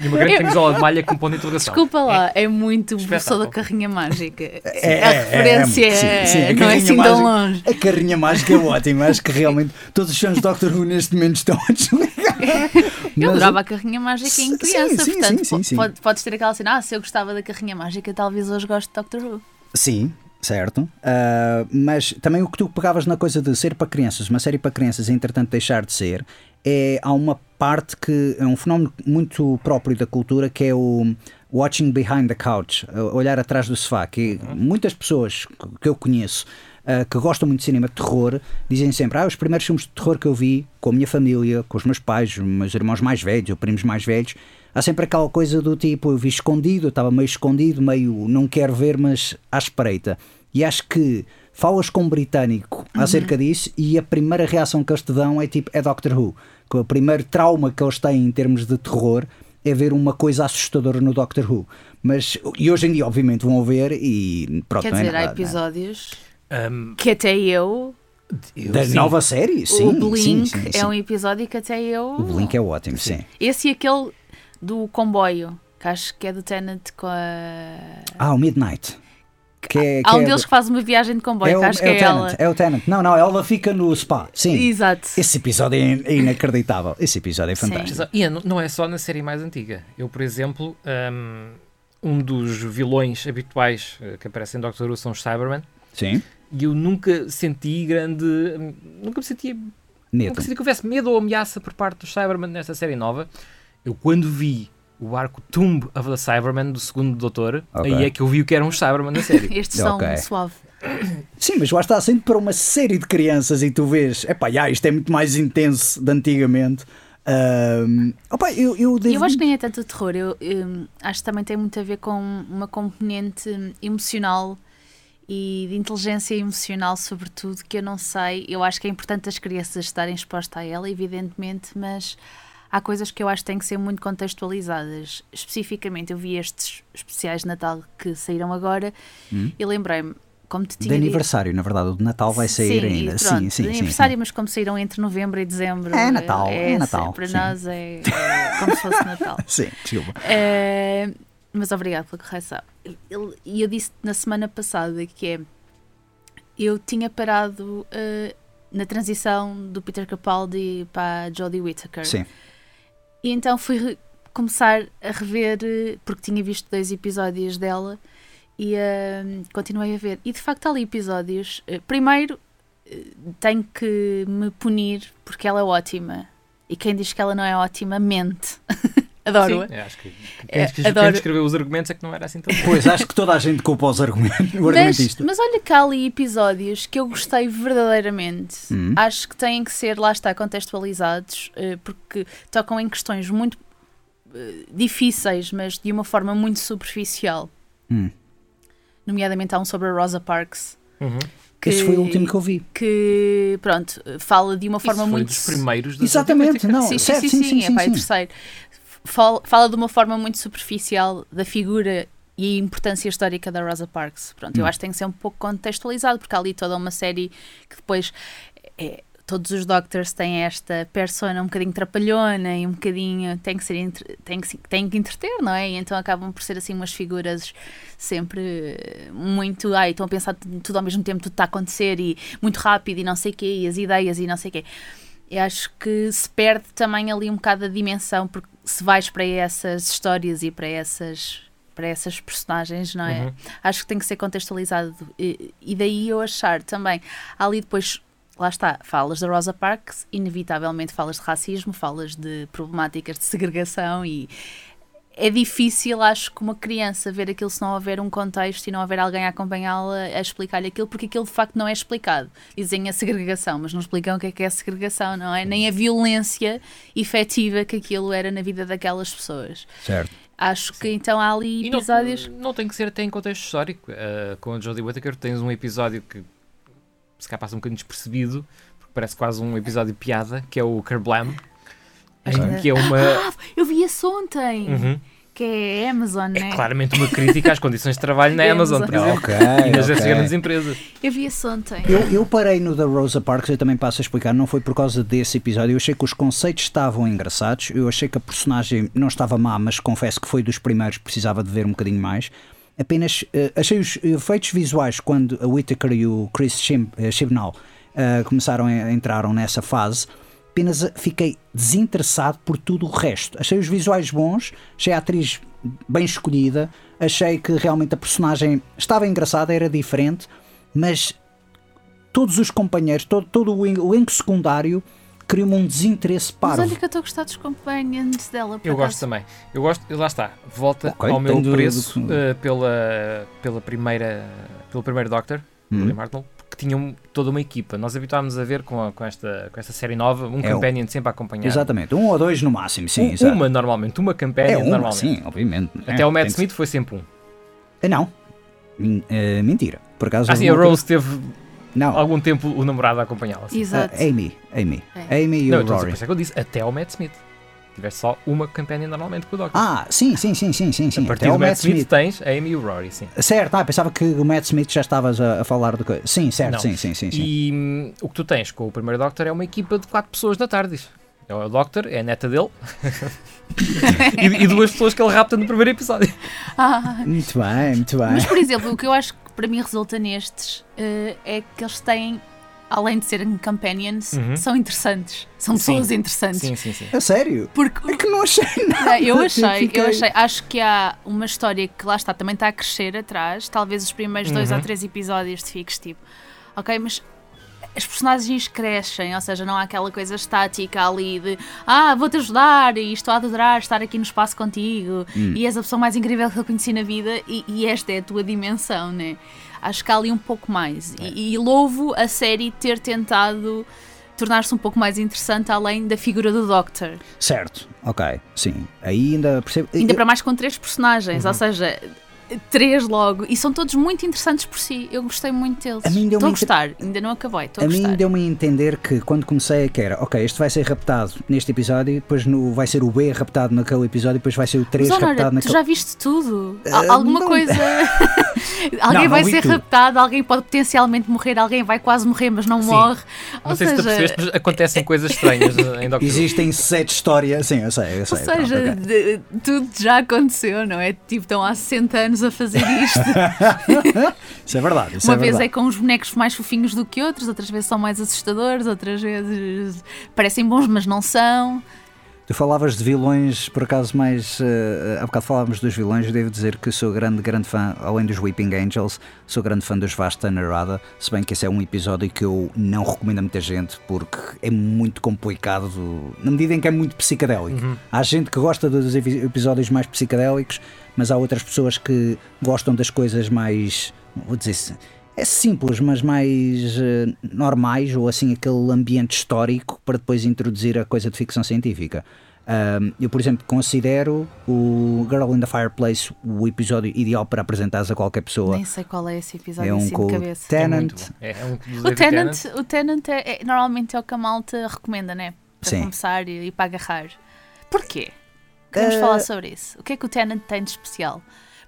E uma grande camisola de malha com ponto de interrogação. Desculpa lá, é muito o professor Espetáculo. da carrinha mágica. É, a é, referência é, sim, sim, não é assim tão longe. A carrinha mágica é ótima, acho que realmente todos os fãs de Doctor Who neste momento estão a desligar. Eu adorava a carrinha mágica em criança, sim, portanto sim, sim, po- sim. pode- podes ter aquela cena, ah, se eu gostava da carrinha mágica, talvez hoje goste de Doctor Who. Sim, certo. Ah, mas também o que tu pegavas na coisa de ser para crianças, uma série para crianças e entretanto deixar de ser, é, há uma parte que é um fenómeno muito próprio da cultura que é o watching behind the couch, olhar atrás do sofá, que muitas pessoas que eu conheço ah, que gostam muito de cinema de terror dizem sempre: Ah, os primeiros filmes de terror que eu vi com a minha família, com os meus pais, os meus irmãos mais velhos, ou primos mais velhos, há sempre aquela coisa do tipo: eu vi escondido, eu estava meio escondido, meio não quero ver, mas à espreita. E acho que falas com um britânico acerca disso e a primeira reação que eles te dão é tipo: é Doctor Who. Que o primeiro trauma que eles têm em termos de terror é ver uma coisa assustadora no Doctor Who. Mas, e hoje em dia, obviamente, vão ver e pronto, Quer não é dizer, há nada, é? episódios Um, que até eu, eu- Da sim. nova série? Sim, o Blink sim, sim, sim. é um episódio que até eu. O Blink é ótimo, sim. Esse e aquele do comboio, que acho que é do Tenant com a. Ah, o Midnight. Que é, Há que um é deles que faz uma viagem de comboio, é que o, acho que é é, o Tenant, ela. é o Tenant. Não, não, ela fica no spa. Sim. Exato. Esse episódio é in- é inacreditável. Esse episódio é Sim. fantástico. E não- é só na série mais antiga. Eu, por exemplo, um, um dos vilões habituais eh, que aparecem em Doctor Who são os Cybermen. Sim. E eu nunca senti grande. Nunca me senti. Neto. Nunca senti que houvesse medo ou ameaça por parte dos Cybermen nesta série nova. Eu, quando vi o arco Tomb of the Cybermen do segundo Doutor, Ok. aí é que eu vi o que eram os Cybermen na série. Estes são Ok. suave. Sim, mas lá está sempre para uma série de crianças e tu vês, epá, já, isto é muito mais intenso de antigamente. Ahm, opa, eu, eu devo. Eu acho que nem é tanto terror, eu, hum, acho que também tem muito a ver com uma componente emocional e de inteligência emocional, sobretudo, que eu não sei. Eu acho que é importante as crianças estarem expostas a ela, evidentemente, mas há coisas que eu acho que têm que ser muito contextualizadas. Especificamente, eu vi estes especiais de Natal que saíram agora e lembrei-me, como te de tinha dito. aniversário, na verdade, o de Natal vai sair Sim, ainda. e sim, pronto, sim, de aniversário, sim. mas como saíram entre novembro e dezembro. É Natal, é Natal, Para nós é, é como se fosse Natal. Sim, desculpa. Eh, mas obrigado pela correção. E eu disse na semana passada que é. Eu tinha parado eh, na transição do Peter Capaldi para Jodie Whittaker. Sim. E então fui começar a rever, eh, porque tinha visto dois episódios dela e eh, continuei a ver. E de facto há ali episódios. eh, primeiro, eh, tenho que me punir porque ela é ótima. E quem diz que ela não é ótima mente. Adoro-a. Sim, eu acho que quem, É, quem adoro- escreveu os argumentos é que não era assim tão bom. Pois, acho que toda a gente culpa os argumentos. O Mas, argumentista. mas olha que há ali episódios que eu gostei verdadeiramente. Hum. Acho que têm que ser, lá está, contextualizados, eh, porque tocam em questões muito eh, difíceis, mas de uma forma muito superficial. Hum. Nomeadamente há um sobre a Rosa Parks, Uhum. que, Esse foi o último que eu vi. que, pronto, fala de uma Isso forma foi muito... dos primeiros da Exatamente, não, sim, certo, sim, sim, sim, sim, é sim, pá, é sim. terceiro. Fala, fala de uma forma muito superficial da figura e a importância histórica da Rosa Parks. Pronto, eu acho que tem que ser um pouco contextualizado, porque há ali toda uma série que depois é, todos os Doctors têm esta persona um bocadinho trapalhona e um bocadinho tem que ser tem que, tem que entreter, não é? E então acabam por ser assim umas figuras sempre muito, ai, estão a pensar tudo ao mesmo tempo, tudo está a acontecer e muito rápido e não sei quê, e as ideias e não sei quê. Acho que se perde também ali um bocado a dimensão, porque se vais para essas histórias e para essas para essas personagens, não é? Uhum. Acho que tem que ser contextualizado e, e daí eu achar também ali depois lá está, falas da Rosa Parks, inevitavelmente falas de racismo, falas de problemáticas de segregação e é difícil, acho que uma criança ver aquilo se não houver um contexto e não houver alguém a acompanhá-la a explicar-lhe aquilo, porque aquilo de facto não é explicado. Dizem a segregação, mas não explicam o que é que é a segregação, não é? Nem a violência efetiva que aquilo era na vida daquelas pessoas. Certo. Acho que então há ali E não, episódios. não tem que ser até em contexto histórico. Uh, com a Jodie Whittaker tens um episódio que se calhar passa um bocadinho despercebido, porque parece quase um episódio de piada, que é o Kerblam, em que é uma... Ah, eu vi esse ontem, Uhum. que é Amazon, né? É claramente uma crítica às condições de trabalho na É Amazon, por Amazon. exemplo. Ok. E nas ok. dessas grandes empresas. Eu vi esse ontem. Eu, eu parei no da Rosa Parks, eu também passo a explicar, não foi por causa desse episódio. Eu achei que os conceitos estavam engraçados, eu achei que a personagem não estava má, mas confesso que foi dos primeiros que precisava de ver um bocadinho mais. Apenas eh, achei os efeitos visuais quando a Whittaker e o Chris Chim, eh, Chibnall eh, começaram a entraram nessa fase. Apenas fiquei desinteressado por tudo o resto. Achei os visuais bons, achei a atriz bem escolhida, achei que realmente a personagem estava engraçada, era diferente, mas todos os companheiros, todo, todo o en- o elenco secundário criou-me um desinteresse Mas parvo. olha que eu estou a gostar dos companions dela. por Eu gosto também. Eu gosto, e lá está, volta Ok, ao meu preço do- eh, pela, pela primeira, pelo primeiro Doctor, Hum. William Hartnell, porque tinham toda uma equipa. Nós habituámos a ver com, a- com, esta, com esta série nova um É um- companion sempre a acompanhar. Exatamente, um ou dois no máximo, sim. Um- exato. uma normalmente, uma companion é uma, normalmente. sim, obviamente. Até É, o Matt Smith foi sempre um. Ah, Não, Min- eh, mentira. Por acaso. Sim, houve a Rose teve Não, algum tempo o namorado a acompanhá-la. sim. Exato. a Amy, Amy. É. Amy e Não, o Rory. isso é que eu disse, até o Matt Smith. Tivesse só uma companion normalmente com o Doctor. Ah, sim, sim, sim, sim, sim. sim. a partir Até do o Matt Matt Smith, Smith. tens a Amy e o Rory, sim. Certo, ah, pensava que o Matt Smith já estavas a, a falar de coisa. Sim, certo, Não. sim, sim, sim. sim. E hum, o que tu tens com o primeiro Doctor é uma equipa de quatro pessoas na TARDIS. É o Doctor, é a neta dele e, e duas pessoas que ele rapta no primeiro episódio. Ah, Muito bem, muito bem. mas, por exemplo, o que eu acho que para mim resulta nestes eh, é que eles têm, além de serem companions, Uhum. são interessantes. São Sim. pessoas interessantes. Sim, sim, sim. A sério? Porque É que não achei nada. Não, eu achei, eu achei, acho que há uma história que lá está, também está a crescer atrás, talvez os primeiros dois Uhum. ou três episódios te fiques tipo, ok, mas as personagens crescem, ou seja, não há aquela coisa estática ali de ah, vou-te ajudar e estou a adorar estar aqui no espaço contigo e és a pessoa mais incrível que eu conheci na vida e, e esta é a tua dimensão, né? Acho que há ali um pouco mais. E, e louvo a série ter tentado tornar-se um pouco mais interessante além da figura do Doctor. Certo, ok, sim. Aí ainda percebo. Ainda eu- para mais com três personagens, Uhum. ou seja, três logo. E são todos muito interessantes por si. Eu gostei muito deles. A mim deu-me Estou a inter- gostar, ainda não acabei, estou a, A mim deu-me a entender que quando comecei a que era, ok, este vai ser raptado neste episódio, depois no, vai ser o B raptado naquele episódio, depois vai ser o 3 Mas, Honora, raptado tu naquele. já viste tudo? Al- alguma não. coisa. Não, alguém não vai vi ser tudo. raptado, alguém pode potencialmente morrer, alguém vai quase morrer, mas não Sim. morre. Não Ou sei se tu seja, percebeste, mas acontecem coisas estranhas em Doctor Who. Existem sete histórias, sim, eu sei, eu ou sei. seja, pronto, ok. de- tudo já aconteceu, não é? Tipo, estão há 60 anos a fazer isto. Isso é verdade. Isso Uma é vez verdade. é com os bonecos mais fofinhos do que outros, outras vezes são mais assustadores, outras vezes parecem bons, mas não são. Tu falavas de vilões, por acaso, mais. eh, há bocado falávamos dos vilões. Eu devo dizer que sou grande, grande fã, além dos Weeping Angels, sou grande fã dos Vasta Narada. Se bem que esse é um episódio que eu não recomendo a muita gente porque é muito complicado, na medida em que é muito psicadélico. Há gente que gosta dos epi- episódios mais psicadélicos, mas há outras pessoas que gostam das coisas mais. Vou dizer. É simples, mas mais eh, normais, ou assim aquele ambiente histórico para depois introduzir a coisa de ficção científica. Ahm, eu, por exemplo, considero o Girl in the Fireplace o episódio ideal para apresentares a qualquer pessoa. Nem sei qual é esse episódio É um assim com de o cabeça. É muito bom. É, é um O Tenant, o Tenant é, é- normalmente é o que a malta recomenda, né? Para Sim. começar e, e para agarrar. Porquê? Queremos Eh, falar sobre isso. O que é que o Tenant tem de especial?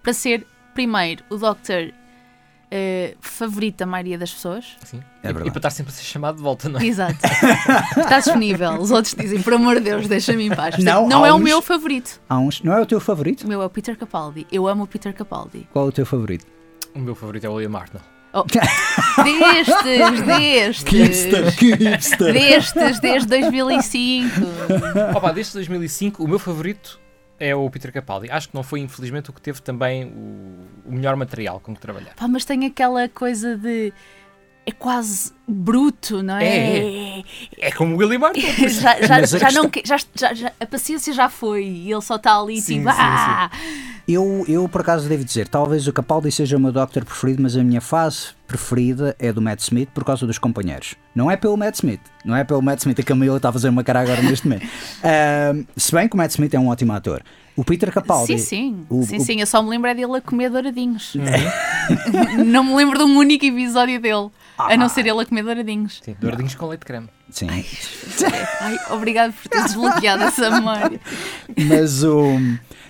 Para ser primeiro, o Doctor eh, favorito da maioria das pessoas. Sim. É e, e verdade. para estar sempre a ser chamado de volta, não é? Exato. Está disponível. Os outros dizem, por amor de Deus, deixa-me em paz. Não, Portanto, não é o uns- meu favorito. Há uns. Não é o teu favorito? O meu é o Peter Capaldi. Eu amo o Peter Capaldi. Qual é o teu favorito? O meu favorito é o William Hartnell. Destes, destes. que hipster! Destes, desde 2005. Opa, desde 2005, o meu favorito é o Peter Capaldi. Acho que não foi, infelizmente, o que teve também o, o melhor material com que trabalhar. Pá, mas tem aquela coisa de. É quase bruto, não é? É como o William Hartnell. já, já, já questão- não, já, já, já- a paciência já foi e ele só está ali Sim, tipo. sim, ah! Eu, eu, por acaso, devo dizer, talvez o Capaldi seja o meu Doctor preferido, mas a minha fase preferida é do Matt Smith por causa dos companheiros. Não é pelo Matt Smith, não é pelo Matt Smith, a Camila está a fazer uma cara agora neste momento. Ahm, se bem que o Matt Smith é um ótimo ator. O Peter Capaldi. Sim, sim. o- sim, o- sim. Eu só me lembro é dele a comer douradinhos. não me lembro de um único episódio dele. A não ser ele a comer douradinhos. Sim, douradinhos com leite de creme. Sim. Ai, obrigado por teres desbloqueado essa memória. Mas o.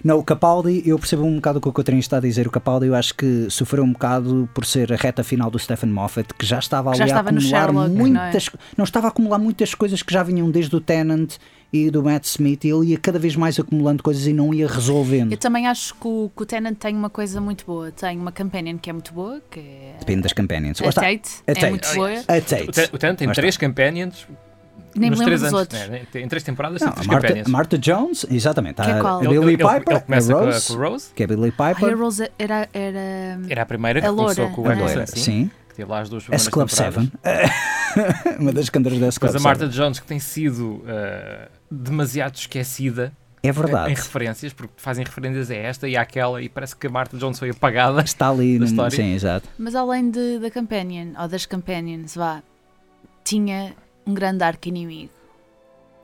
Não, o Capaldi, eu percebo um bocado o que o Coutrinho está a dizer. O Capaldi, eu acho que sofreu um bocado por ser a reta final do Stephen Moffat, que já estava ali Já a estava no acumular Sherlock, não é? muitas. Não, estava a acumular muitas coisas que já vinham desde o Tennant e do Matt Smith, e ele ia cada vez mais acumulando coisas e não ia resolvendo. Eu também acho que o, que o Tennant tem uma coisa muito boa. Tem uma companion que é muito boa, que é Depende das companions. A. Tate. A É Tate. muito boa. A O Tate. O Tan tem três companions Nem me nos lembro três dos anos. outros. né? Em três temporadas Não, três Marta. Martha Jones, exatamente. Que é a, qual? Billy ele- Piper, ele começa a com a- Rose, com a Rose. que é a Billy Ai, Piper. a Rose era. era... Era a primeira que A começou loura, com o é? Anderson, sim. Que teve lá as duas S Club temporadas. 7. Uma das cantoras da S Club Mas a 7. Martha Jones, que tem sido uh, demasiado esquecida É em verdade. referências, porque fazem referências a esta e àquela, e parece que a Martha Jones foi apagada. Está ali da no. história. Sim, exato. Mas além de, da companion, ou das companions, vá, tinha um grande arco inimigo.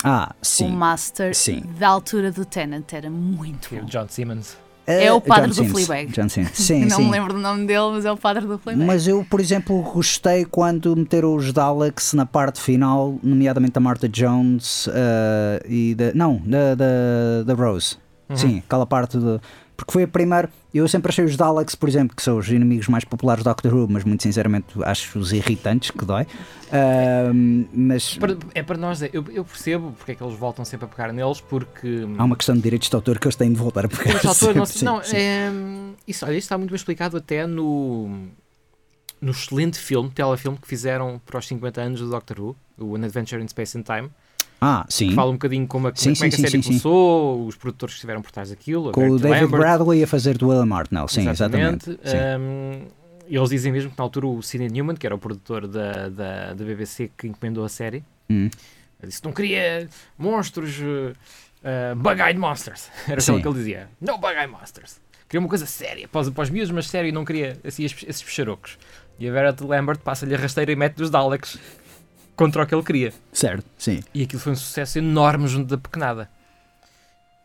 Ah, O sim. Master Sim. da altura do Tennant era muito é bom. o John Simmons. É o Eh, padre John do Sims. Fleabag. John Sims. Sim, não sim. me lembro do nome dele, mas é o padre do Fleabag. Mas eu, por exemplo, gostei quando meteram os Daleks na parte final, nomeadamente da Martha Jones eh, e da. Não, da, da, da Rose. Uhum. Sim, aquela parte de. Porque foi a primeira. Eu sempre achei os Daleks, por exemplo, que são os inimigos mais populares do Doctor Who, mas muito sinceramente acho-os irritantes, que dói. Ahm, mas Para- é para nós, é- eu, eu percebo porque é que eles voltam sempre a pegar neles, porque. há uma questão de direitos de autor que eles têm de voltar a pegar. Os autores não, não, sim. é, isso, olha, isso está muito bem explicado até no, no excelente filme, telefilme que fizeram para os 50 anos do Doctor Who, o An Adventure in Space and Time, Ah, sim. que fala um bocadinho como, a, como, Sim, como é que sim, a série sim, sim. começou, os produtores que estiveram por trás daquilo, a Com o David Lambert, Bradley a fazer do William Hartnell, sim, exatamente. Sim. Um, eles dizem mesmo que na altura o Sidney Newman, que era o produtor da, da, da BBC que encomendou a série, Hum. disse não queria monstros, uh, bug-eyed monsters. Era Sim. aquilo que ele dizia. No bug-eyed monsters. Queria uma coisa séria, para os, para os miúdos, mas sério, e não queria assim, esses, esses pecharocos. E a Vera Lambert passa-lhe a rasteira e mete dos Daleks contra o que ele queria. Certo, sim. E aquilo foi um sucesso enorme junto da pequenada.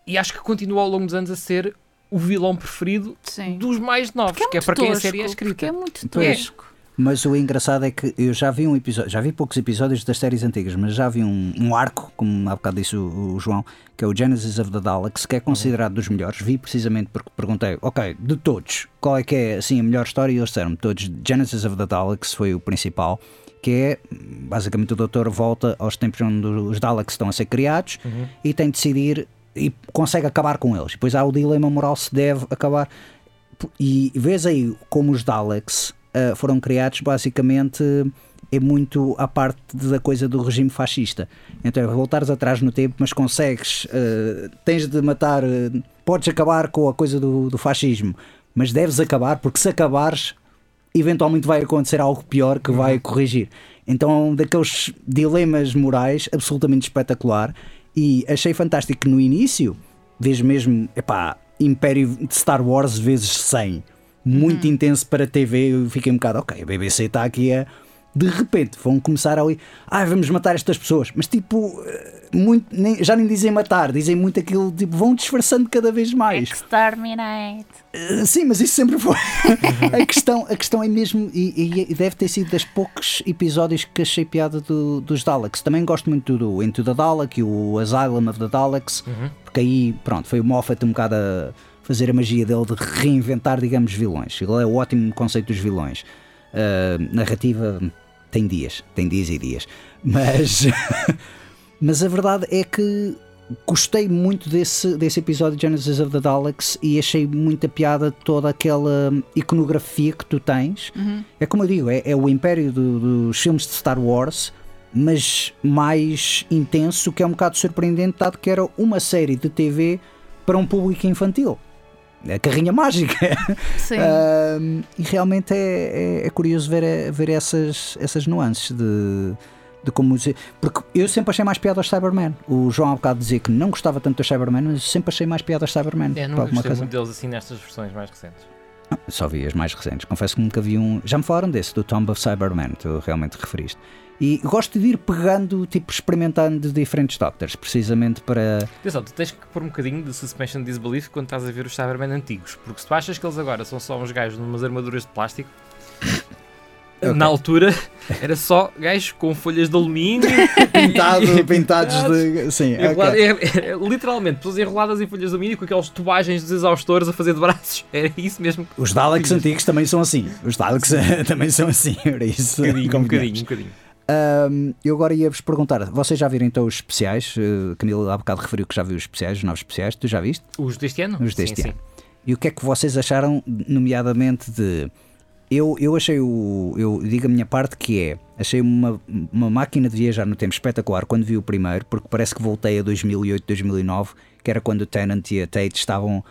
E acho que continua ao longo dos anos a ser o vilão preferido Sim. dos mais novos, Porque é que é para quem a tosco, série é Porque escrita. é muito Pois. tosco. Mas o engraçado é que eu já vi um episódio, já vi poucos episódios das séries antigas, mas já vi um, um arco, como há bocado disse o, o João, que é o Genesis of the Daleks, que é considerado dos melhores. Vi precisamente porque perguntei, ok, de todos, qual é que é assim a melhor história? E eles disseram todos, Genesis of the Daleks foi o principal, que é basicamente o doutor volta aos tempos onde os Daleks estão a ser criados e tem de decidir e consegue acabar com eles. Depois há o dilema moral se deve acabar. E vês aí como os Daleks ah, foram criados basicamente é muito a parte da coisa do regime fascista. Então é voltares atrás no tempo, mas consegues, ah, tens de matar, ah, podes acabar com a coisa do, do fascismo, mas deves acabar, porque se acabares, eventualmente vai acontecer algo pior que vai corrigir. Então é um daqueles dilemas morais absolutamente espetacular e achei fantástico que no início vês mesmo, epá, Império de Star Wars vezes 100 muito intenso para TV eu fiquei um bocado, ok, a BBC está aqui a de repente vão começar ali, ah, vamos matar estas pessoas, mas tipo, eh, muito, nem- já nem dizem matar, dizem muito aquilo, tipo, vão disfarçando cada vez mais. Exterminate. Uh, Sim, mas isso sempre foi. a, questão, a questão é mesmo, e, e deve ter sido das poucos episódios que achei piada do- dos Daleks. Também gosto muito do Into the Dalek e o Asylum of the Daleks, porque aí, pronto, foi o Moffat um bocado a fazer a magia dele de reinventar, digamos, vilões. Ele é o ótimo conceito dos vilões. Uh, narrativa tem dias, tem dias e dias. Mas, mas a verdade é que gostei muito desse, desse episódio de Genesis of the Daleks e achei muita piada toda aquela iconografia que tu tens. Uhum. É como eu digo, é, é o império do- dos filmes de Star Wars, mas mais intenso, que é um bocado surpreendente, dado que era uma série de TV para um público infantil. A carrinha mágica. Sim. Ahm, e realmente é, é- é curioso ver, ver essas, essas nuances de, de como. se- Porque eu sempre achei mais piada aos Cybermen. O João há bocado dizia que não gostava tanto dos Cybermen, mas eu sempre achei mais piada aos Cybermen. É, alguma gostei muito deles assim nestas versões mais recentes. Só vi as mais recentes. Confesso que nunca vi um. Já me falaram desse, do Tomb of Cybermen, tu realmente referiste. E gosto de ir pegando, tipo, experimentando diferentes Doctors, precisamente para. Atenção, tu tens que pôr um bocadinho de suspension disbelief quando estás a ver os Cybermen antigos, porque se tu achas que eles agora são só uns gajos numas armaduras de plástico, Ok. na altura era só gajos com folhas de alumínio Pintado, e- pintados de. Sim, enrolado- ok. é- literalmente, pessoas enroladas em folhas de alumínio com aquelas tubagens dos exaustores a fazer de braços. Era isso mesmo. Os Daleks antigos também são assim. Os Daleks também são assim. Era isso. Um bocadinho, um bocadinho, um bocadinho. Eu agora ia-vos perguntar: vocês já viram então os especiais? Uh, Camilo há bocado referiu que já viu os especiais, os novos especiais. Tu já viste? Os deste ano? Os deste sim, ano. E o que é que vocês acharam, nomeadamente de. Eu, eu achei o. Eu digo a minha parte que é. Achei uma, uma máquina de viajar no tempo espetacular quando vi o primeiro, porque parece que voltei a 2008, 2009, que era quando o Tennant e a Tate estavam.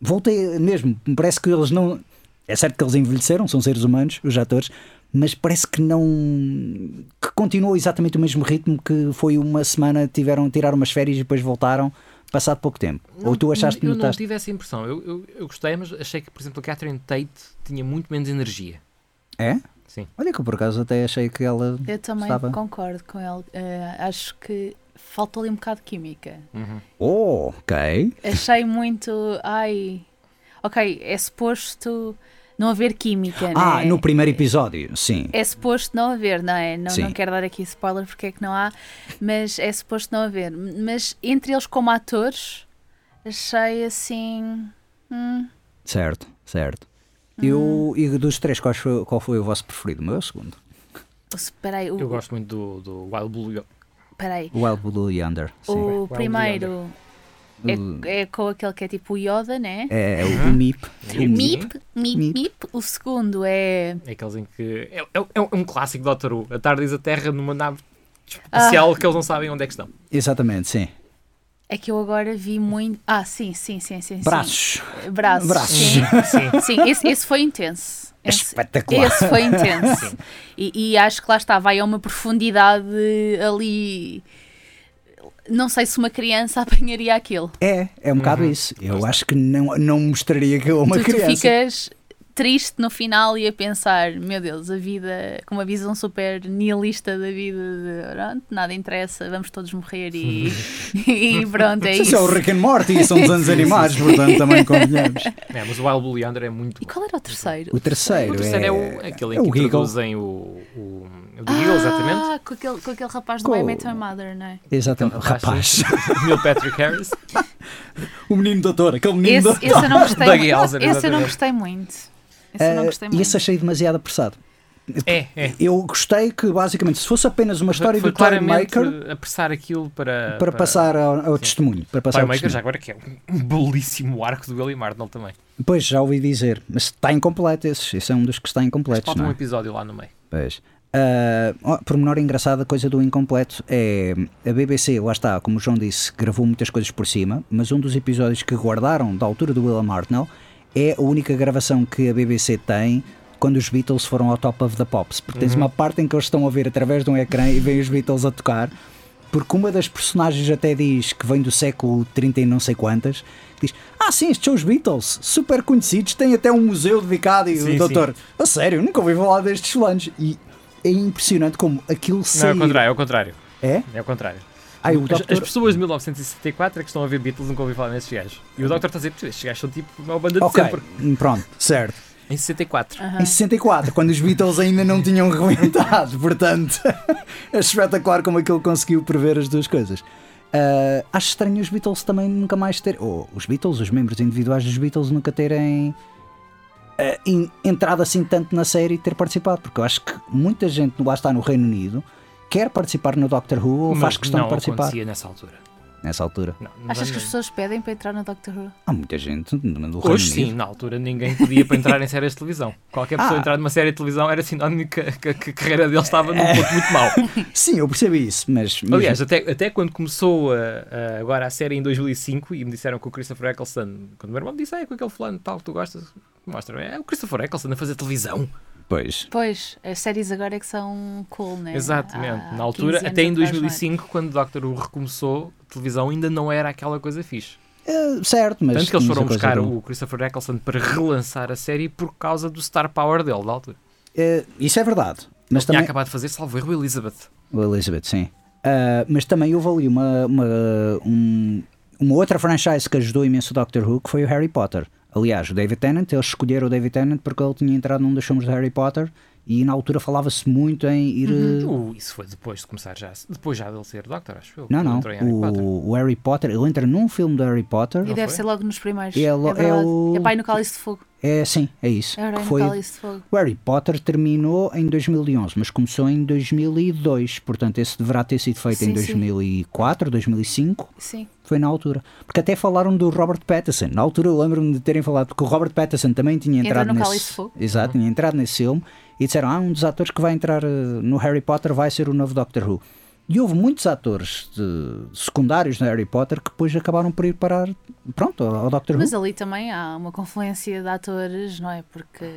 Voltei mesmo, me parece que eles não. É certo que eles envelheceram, são seres humanos, os atores, mas parece que não. que continuou exatamente o mesmo ritmo que foi uma semana, tiveram tirar umas férias e depois voltaram, passado pouco tempo. Ou tu achaste que Eu não notaste? tive essa impressão. Eu, eu, eu gostei, mas achei que, por exemplo, a Catherine Tate tinha muito menos energia. É? Sim. Olha que eu por acaso até achei que ela. Eu também estava- concordo com ele. Eh, acho que faltou ali um bocado de química. Uhum. Oh, ok. Achei muito. Ai. Ok, é suposto não haver química, Ah, né? no primeiro episódio, sim. É suposto não haver, não é? Não, não quero dar aqui spoiler porque é que não há, mas é suposto não haver. Mas entre eles como atores, achei assim. hum, Certo, certo. Eu, e dos três, qual foi, qual foi o vosso preferido? O meu é o segundo. Espera aí, o, Eu gosto muito do, do Wild Blue. espera aí. Wild Blue Yonder. Sim. O Wild primeiro O- é, é com aquele que é tipo o Yoda, né? é, é o Uhum. Mip. Mip, Mip, Mip. Mip. O segundo é. É aqueles em que. É, é, é um clássico do Doctor Who. A tarde a Terra numa nave espacial que eles não sabem onde é que estão. Exatamente, sim. É que eu agora vi muito. Ah, sim, sim, sim, sim. sim. Braços. Braços. Braços. Sim, Sim. sim esse, esse foi intenso. É Esse, espetacular. esse foi intenso. E, e acho que lá está, vai a uma profundidade ali. Não sei se uma criança apanharia aquilo. É, é um bocado isso. Eu acho que não, não mostraria que é uma tu, tu criança. ficas triste no final e a pensar, meu Deus, a vida, com uma visão super nihilista da vida, de pronto, nada interessa, vamos todos morrer e, e pronto, é Isso isso. é o Rick and Morty, são desenhos animados, portanto também convenhamos. É, mas o Wild Yonder é muito E qual era o terceiro? O terceiro, O terceiro é, é, o, aquele em é que o Giggle. introduzem o, o, o do Giggle, exatamente. Ah, com aquele, com aquele rapaz do Com- My Met Your Mother, não é? Exatamente, o Aquele rapaz. Neil Patrick Harris. o menino doutor, aquele menino Esse, esse eu não gostei muito. Hauser, Esse eu não gostei muito. Esse eu não Eh, gostei e muito. esse achei demasiado apressado. É, é. Eu gostei que, basicamente, se fosse apenas uma história Foi do claramente Toymaker apressar aquilo para... para passar ao, ao testemunho. Para passar ao Toymaker, já agora que é um belíssimo arco do William Martnell também. Pois, já ouvi dizer, mas está incompleto esse. Esse é um dos que está incompleto, Falta não um é? episódio lá no meio. Pois. Ah, ó, pormenor engraçado, a coisa do incompleto é a BBC, lá está, como o João disse, gravou muitas coisas por cima, mas um dos episódios que guardaram da altura do William Hartnell é a única gravação que a BBC tem quando os Beatles foram ao Top of the Pops. Porque tens uma parte em que eles estão a ver através de um ecrã e veem os Beatles a tocar. Porque uma das personagens até diz que vem do século 30 e não sei quantas. Diz: Ah, sim, estes são os Beatles, super conhecidos, têm até um museu dedicado. E Sim, o doutor, a sério, nunca ouvi falar destes fulanos. E é impressionante como aquilo Não, é o contrário, é o contrário. É? É o contrário. Ai, o As, doutor... as pessoas de 1964 é que estão a ver Beatles nunca ouvi falar nesses gajos. E o Doctor está a dizer, "Pô, estes gajos são tipo uma banda de Ok, sempre. pronto, certo. Em 64. Aham. Em 64, quando os Beatles ainda não tinham rebentado, portanto, é espetacular como aquilo conseguiu prever as duas coisas. Uh, acho estranho os Beatles também nunca mais terem. Ou os Beatles, os membros individuais dos Beatles, nunca terem uh, entrado assim tanto na série e ter participado. Porque eu acho que muita gente lá está no Reino Unido quer participar no Doctor Who ou faz questão não de participar acontecia nessa altura. nessa altura. Não, Achas não- que as pessoas pedem para entrar no Doctor Who? Há muita gente no Reino Hoje Unido. sim, na altura ninguém podia para entrar em séries de televisão. Qualquer pessoa Ah. entrar numa série de televisão era sinónimo que, que- que a carreira dele estava num ponto muito mau. Sim, eu percebi isso, mas. mas- Aliás, até, até quando começou a- a- agora a série em 2005 e me disseram que o Christopher Eccleston, quando o meu irmão me disse, ah, é com aquele fulano tal que tu gostas, mostra é o Christopher Eccleston a fazer televisão. Pois. Pois, as séries agora é que são cool, né? Exatamente. Há Na altura, 15 anos até em atrás, não é? 2005, quando o Doctor Who recomeçou, a televisão ainda não era aquela coisa fixe. Eh, certo, mas. Tanto que eles foram buscar o Christopher Eccleston para relançar a série por causa do star power dele, da altura. Eh, isso é verdade. Mas Tinha também. acabado de fazer, salvo erro, Elizabeth. O Elizabeth, sim. Ah, mas também houve ali uma, uma, um- uma outra franchise que ajudou imenso o Doctor Who, que foi o Harry Potter. Aliás, o David Tennant, eles escolheram o David Tennant porque ele tinha entrado num dos filmes de Harry Potter e na altura falava-se muito em ir. eh, Uh, isso foi depois de começar já. Depois já dele ser Doctor, acho eu. Não, não. em Harry Potter. O, o Harry Potter, ele entra num filme de Harry Potter. E Não deve foi? ser logo nos primeiros. É É, é o- É pai no Cálice de Fogo. É, sim, é isso. O que foi, o Harry Potter terminou em 2011, mas começou em 2002. Portanto, esse deverá ter sido feito em Sim, sim. 2004, 2005. Sim. Foi na altura. Porque até falaram do Robert Pattinson. Na altura eu lembro-me de terem falado, porque o Robert Pattinson também tinha Entra entrado no nesse. Fogo. Exato, tinha entrado nesse filme e disseram: ah, um dos atores que vai entrar eh, no Harry Potter vai ser o novo Doctor Who. E houve muitos atores de- secundários no Harry Potter que depois acabaram por ir parar pronto, ao Doctor Mas Who. ali também há uma confluência de atores, não é? Porque.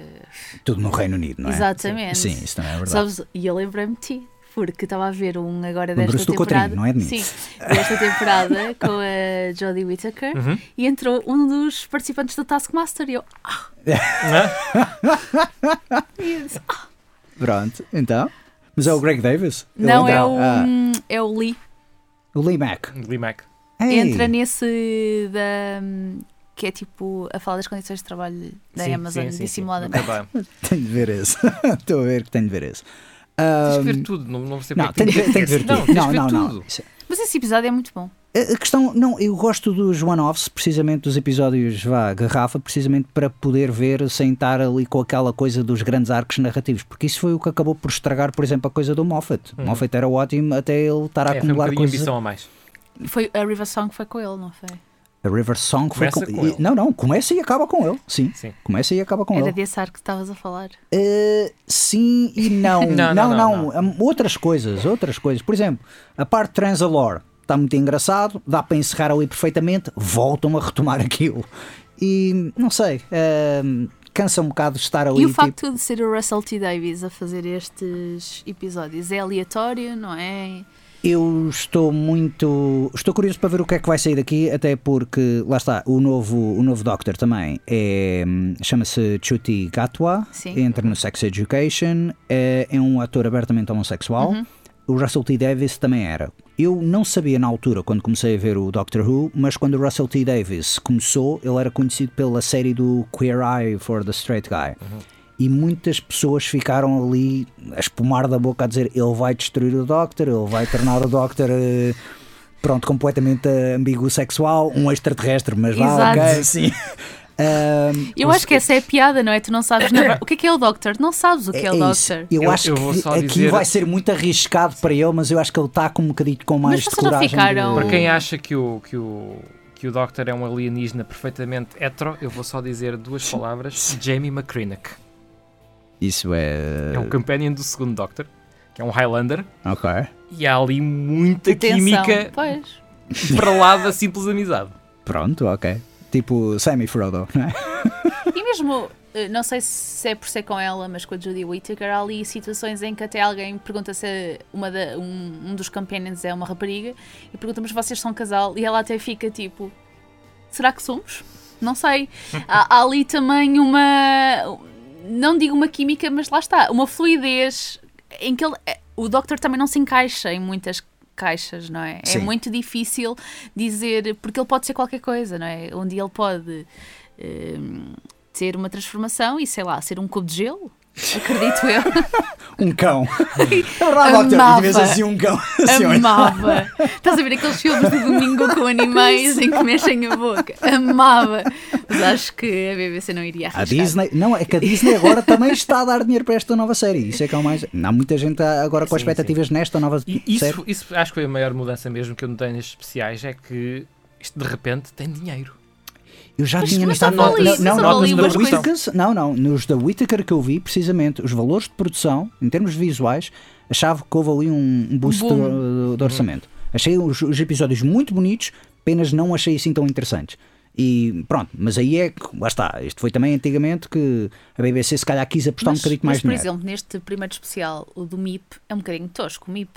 Tudo no Reino Unido, não é? Exatamente. Sim, isso também é verdade. Sabes, e eu lembrei-me de ti, porque estava a ver um agora desta temporada. Não é de mim? Sim, desta temporada com a Jodie Whittaker Uhum. e entrou um dos participantes do Taskmaster e eu. Ah, e eu disse, "Ah." Pronto, então. Mas é o Greg Davis? Não, é o, ah, é o Lee. o Lee Mack. Lee Mack. Ei, Entra nesse da. que é tipo a falar das condições de trabalho da Sim, Amazon sim, sim, sim. dissimuladamente. Trabalho. Tenho de ver esse. Estou a ver que tenho de ver esse. Tens Ah, que ver tudo, não, não sei não, porque é tenho que de ver, de Não, tudo. tens Não, de ver não, não. tudo. Isso- Mas esse episódio é muito bom. A questão, não, eu gosto dos one-offs, precisamente dos episódios vá, garrafa, precisamente para poder ver sem estar ali com aquela coisa dos grandes arcos narrativos, porque isso foi o que acabou por estragar, por exemplo, a coisa do Moffat. Uhum. Moffat era ótimo até ele estar a É, foi um acumular bocadinho coisas. ambição a mais. Foi, a River Song foi com ele, não foi? A River Song foi Começa com, com e- ele. Não, não, começa e acaba com ele. Sim, Sim. começa e acaba com Era ele. desse arco que estavas a falar. Uh, sim e não. Não, não, não, não, Um, Outras coisas, outras coisas. Por exemplo, a parte de Transalore está muito engraçado, dá para encerrar ali perfeitamente, voltam a retomar aquilo. E não sei, um, cansa um bocado de estar ali. E o tipo, facto de ser o Russell T Davies a fazer estes episódios é aleatório, não é? Eu estou muito. Estou curioso para ver o que é que vai sair daqui, até porque, lá está, o novo, o novo Doctor também é. chama-se Chuti Gatwa, Sim. entra no Sex Education, é, é um ator abertamente homossexual. Uhum. O Russell T Davis também era. Eu não sabia na altura, quando comecei a ver o Doctor Who, mas quando o Russell T Davis começou, ele era conhecido pela série do Queer Eye for the Straight Guy. E muitas pessoas ficaram ali a espumar da boca a dizer ele vai destruir o Doctor, ele vai tornar o Doctor eh, pronto, completamente ambíguo sexual, um extraterrestre, mas vá, Exato. ok, sim. Ahm, Eu acho que essa é a piada, não é? Tu não sabes na o que é que é o Doctor, não sabes o que é, o é isso. Doctor. Eu, Eu- acho eu que aqui dizer- vai ser muito arriscado para ele, mas eu acho que ele está com um bocadinho com mais vocês de coragem. ficaram- de- Para quem acha que o, que o, que o Doctor é um alienígena perfeitamente hetero, eu vou só dizer duas palavras: Jamie McCrinnock. Isso é. É um companion do segundo Doctor, que é um Highlander, Ok. e há ali muita Atenção. química Pois. para lá da simples amizade. Pronto, ok. Tipo Sammy Frodo, não é? E mesmo, eh, não sei se é por ser com ela, mas com a Judy Whittaker, há ali situações em que até alguém pergunta se uma da- um, um dos companions é uma rapariga e pergunta, mas vocês são casal? E ela até fica tipo, será que somos? Não sei. há, há ali também uma, não digo uma química, mas lá está, uma fluidez em que ele, eh, o Doctor também não se encaixa em muitas caixas, não é? É Sim. muito difícil dizer, porque ele pode ser qualquer coisa, não é? Um dia ele pode hum, ter uma transformação e sei lá, ser um cubo de gelo. Acredito eu. Um cão. É. E tivesse assim um cão. Assim. Amava. Estás a ver aqueles filmes de domingo com animais em que mexem a boca? Amava. Mas acho que a BBC não iria A arriscar. Disney, não, é que a Disney agora também está a dar dinheiro para esta nova série. Isso é que é o mais. Há muita gente agora com Sim, expectativas nesta nova E série. isso, isso acho que foi a maior mudança mesmo que eu notei nestes especiais, é que isto de repente tem dinheiro. Eu já Mas- tinha mas notado. só vale não, não, nos. Whittaker, não, não, nos da Whittaker que eu vi, precisamente, os valores de produção, em termos visuais, achava que houve ali um, um boost de, de orçamento. Achei os, os episódios muito bonitos, apenas não achei assim tão interessantes. E pronto, mas aí é que, lá está, isto foi também antigamente que a BBC se calhar quis apostar um Mas, bocadinho mas, mais por dinheiro. exemplo, neste primeiro especial, o do MIP, é um bocadinho tosco, o MIP.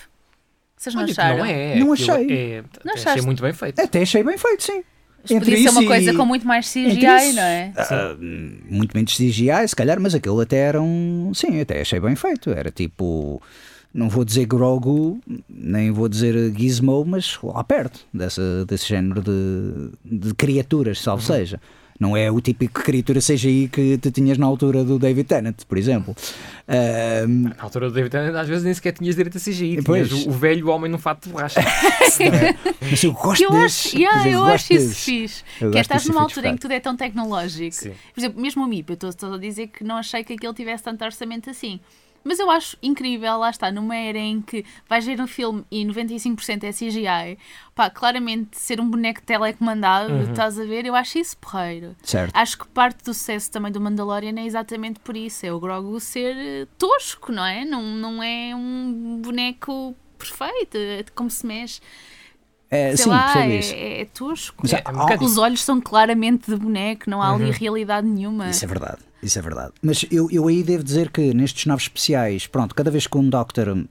Vocês não Olha acharam? não é. Não achei. É, Não achei muito bem feito. Até achei bem feito, sim. Mas Entre podia ser uma isso coisa e- com muito mais CGI, isso- não é? Ah, muito menos CGI, se calhar, mas aquilo até era um. Sim, até achei bem feito. Era tipo. Não vou dizer Grogu, nem vou dizer Gizmo, mas lá perto dessa, desse género de, de criaturas, salvo seja. Não é o típico criatura CGI que tu tinhas na altura do David Tennant, por exemplo. Na altura do David Tennant, às vezes nem sequer tinhas direito a CGI. Pois. Tinhas o, o velho homem num fato de borracha. mas eu gosto Eu desses. acho, yeah, eu gosto acho isso fixe. Eu Que é estás numa altura em que tudo é tão tecnológico. Sim. Por exemplo, mesmo o MIP, eu estou a dizer que não achei que aquele tivesse tanto orçamento assim. Mas eu acho incrível, lá está, numa era em que vais ver um filme e 95% é CGI, pá, claramente ser um boneco telecomandado, Uhum. estás a ver, eu acho isso porreiro. Certo. Acho que parte do sucesso também do Mandalorian é exatamente por isso, é o Grogu ser eh, tosco, não é? Não, não é um boneco perfeito, é como se mexe. É, Sei sim, lá, é, isso. é tosco. É, é um. Os olhos são claramente de boneco, não há ali Uhum. realidade nenhuma. Isso é verdade, isso é verdade. Mas eu, eu aí devo dizer que nestes novos especiais, pronto, cada vez que um Doctor uh,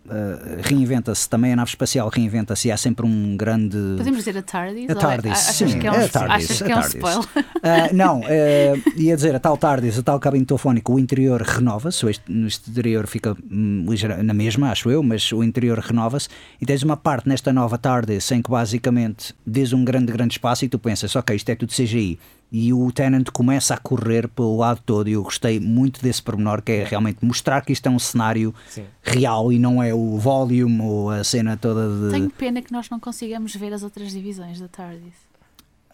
reinventa-se, também a nave espacial reinventa-se e há sempre um grande. Podemos dizer a TARDIS? A é- TARDIS, achas sim, que é um, é a TARDIS, achas a que é um TARDIS. spoiler? Ah, não, eh, ia dizer, a tal TARDIS, a tal cabine telefónica, o interior renova-se, o exterior fica hum, ligeira- na mesma, acho eu, mas o interior renova-se e tens uma parte nesta nova TARDIS em que basicamente vês um grande, grande espaço e tu pensas, ok, isto é tudo CGI. E o Tenant começa a correr pelo lado todo e eu gostei muito desse pormenor que é realmente mostrar que isto é um cenário Sim. real e não é o volume ou a cena toda de... Tenho pena que nós não consigamos ver as outras divisões da TARDIS.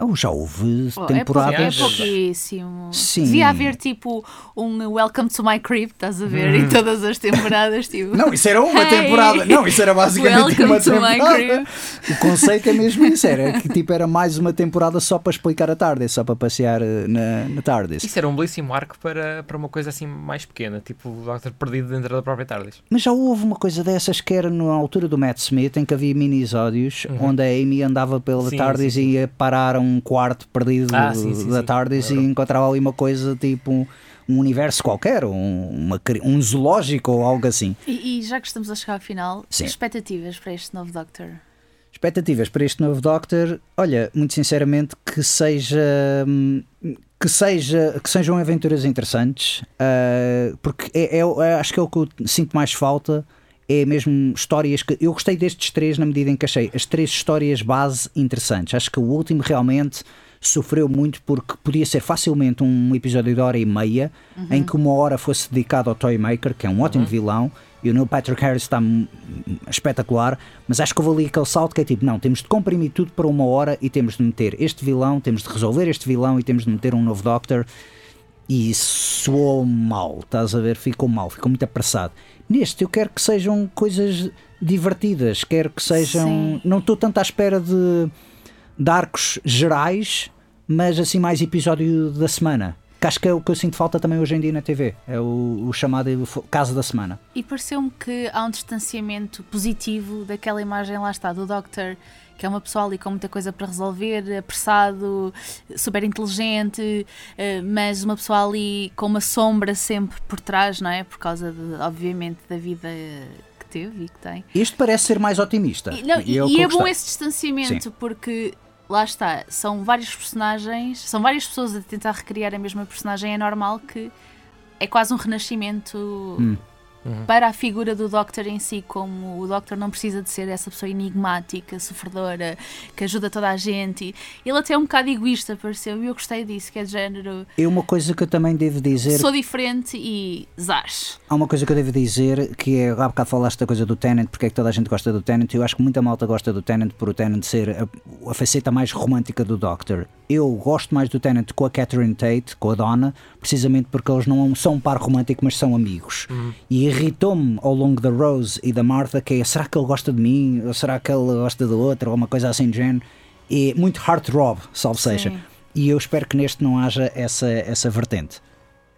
Oh, já houve Oh, temporadas... É, pouqui- é pouquíssimo. Sim. Devia haver tipo um Welcome to my crib, estás a ver? Em todas as temporadas, tipo. Hum. Não, isso era uma Hey! temporada. Não, isso era basicamente Welcome uma to my temporada. crib. O conceito é mesmo isso, era que tipo era mais uma temporada só para explicar a tarde, só para passear eh, na, na tarde. Isso era um belíssimo arco para, para uma coisa assim mais pequena, tipo o Doctor perdido dentro da própria TARDIS. Mas já houve uma coisa dessas que era na altura do Matt Smith, em que havia mini-episódios onde a Amy andava pela Uhum. Sim, TARDIS sim, e ia parar a um quarto perdido Ah, sim, sim, da sim. TARDIS e Lembro. encontrava ali uma coisa tipo um universo qualquer, um, uma um zoológico ou algo assim. E, e já que estamos a chegar ao final, Sim. expectativas para este novo Doctor? Expectativas para este novo Doctor, olha, muito sinceramente, que seja. hum, Que, seja, que sejam aventuras interessantes, ah, porque é, é- é- acho que é o que eu sinto mais falta. É mesmo histórias que. Eu gostei destes três na medida em que achei as três histórias base interessantes. Acho que o último realmente sofreu muito porque podia ser facilmente um episódio de hora e meia em que uma hora fosse dedicado ao Toymaker, que é um ótimo vilão, e o Neil Patrick Harris está espetacular, mas acho que houve ali aquele salto que é tipo, não, temos de comprimir tudo para uma hora e temos de meter este vilão, temos de resolver este vilão e temos de meter um novo Doctor e soou mal, estás a ver? Ficou mal, ficou muito apressado. Neste eu quero que sejam coisas divertidas, quero que sejam. Sim. Não estou tanto à espera de, de arcos gerais, mas assim mais episódio da semana. Que acho que é o que eu sinto falta também hoje em dia na TV. É o, o chamado caso da semana. E pareceu-me que há um distanciamento positivo daquela imagem lá está, do Doctor, que é uma pessoa ali com muita coisa para resolver, apressado, super inteligente, eh, mas uma pessoa ali com uma sombra sempre por trás, não é? Por causa, de, obviamente, da vida que teve e que tem. Este parece ser mais otimista. E, não, e, é e eu é bom esse distanciamento, porque lá está, são vários personagens, são várias pessoas a tentar recriar a mesma personagem, é normal que é quase um renascimento Hum. Uhum. para a figura do Doctor em si, como o Doctor não precisa de ser essa pessoa enigmática, sofredora, que ajuda toda a gente. Ele até é um bocado egoísta, pareceu, e eu gostei disso, que é de género. É uma coisa que eu também devo dizer. Sou diferente e zás. Há uma coisa que eu devo dizer que é, há bocado falaste da coisa do Tenant, porque é que toda a gente gosta do Tenant, eu acho que muita malta gosta do Tenant por o Tenant ser a, a faceta mais romântica do Doctor. Eu gosto mais do Tenant com a Catherine Tate, com a Donna, precisamente porque eles não são um par romântico, mas são amigos. E irritou-me ao longo da Rose e da Martha que é, será que ele gosta de mim? Ou será que ele gosta do outro? Ou uma coisa assim de género. É muito heartthrob, salvo seja. Sim. E eu espero que neste não haja essa, essa vertente.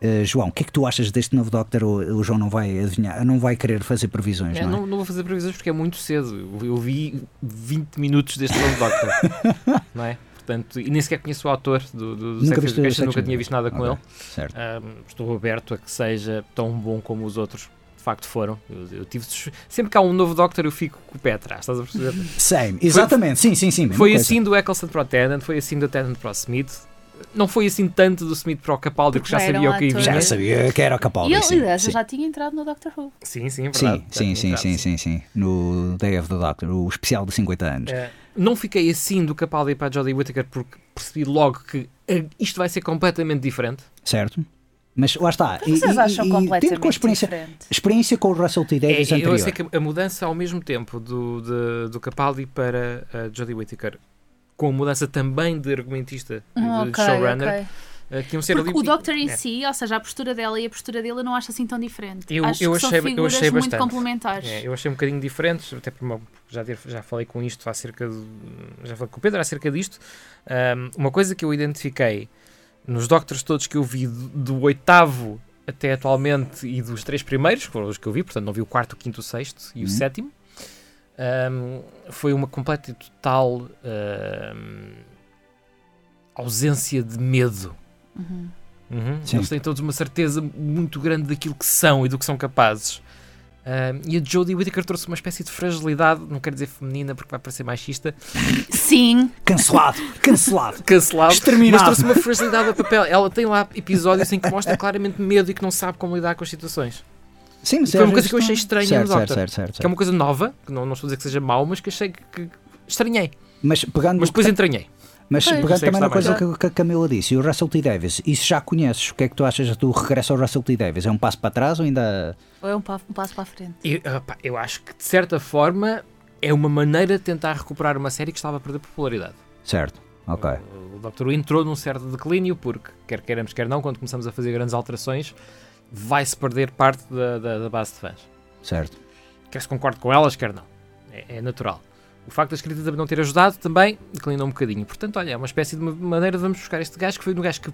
Uh, João, o que é que tu achas deste novo Doctor? O, o João não vai adivinhar, não vai querer fazer previsões, É, não é? não, não vou fazer previsões porque é muito cedo. Eu, eu vi 20 minutos deste novo Doctor. não é? Portanto, e nem sequer conheço o autor do, do, Nunca Sex Education, nunca tinha visto nada com Ok, ele. Certo. Ahm, estou aberto a que seja tão bom como os outros de facto foram. Eu, eu tive sempre que há um novo Doctor eu fico com o pé atrás, estás a perceber? Same, exatamente, sim, sim, sim. mesma foi coisa. assim do Eccleston para o Tennant, foi assim do Tennant para o Smith. Não foi assim tanto do Smith para o Capaldi, porque já Porque já sabia o que ia. Já sabia que era o Capaldi. e ele, sim, aliás, sim. já tinha entrado no Doctor Who. Sim, sim, é verdade. Sim, sim, entrado, sim, sim, sim. No Day of the Doctor, o especial de 50 anos. Eh, não fiquei assim do Capaldi para a Jodie Whittaker porque percebi logo que eh, isto vai ser completamente diferente. Certo? Mas lá está. Mas vocês e, acham e, completamente tendo com a experiência, diferente? experiência com o Russell T. É, Davis eu anterior. sei que a mudança ao mesmo tempo do, de- do Capaldi para a Jodie Whittaker, com a mudança também de argumentista de Hum, ok, showrunner, ok. que iam ser Porque ali- o Doctor em É. si, ou seja, a postura dela e a postura dele, eu não acho assim tão diferente. Eu- acho eu que achei- são eu figuras achei muito bastante. complementares. É, eu achei um bocadinho diferentes, até por uma- já, ter- já falei com isto acerca de, já falei com o Pedro acerca disto. Ahm, uma coisa que eu identifiquei nos Doctors todos que eu vi do, do oitavo até atualmente e dos três primeiros, que foram os que eu vi, portanto não vi o quarto, o quinto, o sexto e o Uhum. sétimo, ahm, foi uma completa e total ausência de medo. Uhum. Uhum. Eles têm todos uma certeza muito grande daquilo que são e do que são capazes. E a Jodie Whittaker trouxe uma espécie de fragilidade, não quero dizer feminina porque vai parecer machista, Sim, Cancelado, cancelado. cancelado, Exterminado. mas trouxe uma fragilidade a papel. Ela tem lá episódios em que mostra claramente medo e que não sabe como lidar com as situações. Sim, mas Foi uma coisa que eu achei estranha certo, no certo, Doctor. certo, certo, Que é uma coisa nova, que não, não estou a dizer que seja mau, mas que achei que, que estranhei. Mas pegando, Mas depois entranhei. mas Pois. pegando também na coisa que, que a Camila disse, e o Russell T. Davis, isso já conheces, o que é que tu achas do regresso ao Russell T. Davis? É um passo para trás ou ainda. ou é um pa- um passo para a frente. Eu, opá, eu acho que de certa forma é uma maneira de tentar recuperar uma série que estava a perder popularidade. Certo, ok. O Dr. Who entrou num certo declínio, porque, quer queiramos, quer não, quando começamos a fazer grandes alterações, vai-se perder parte da, da- da base de fãs. Certo. Quer se concorde com elas, quer não. É, é natural. O facto da escrita também não ter ajudado também declinou um bocadinho. Portanto, olha, é uma espécie de maneira de vamos buscar este gajo que foi um gajo que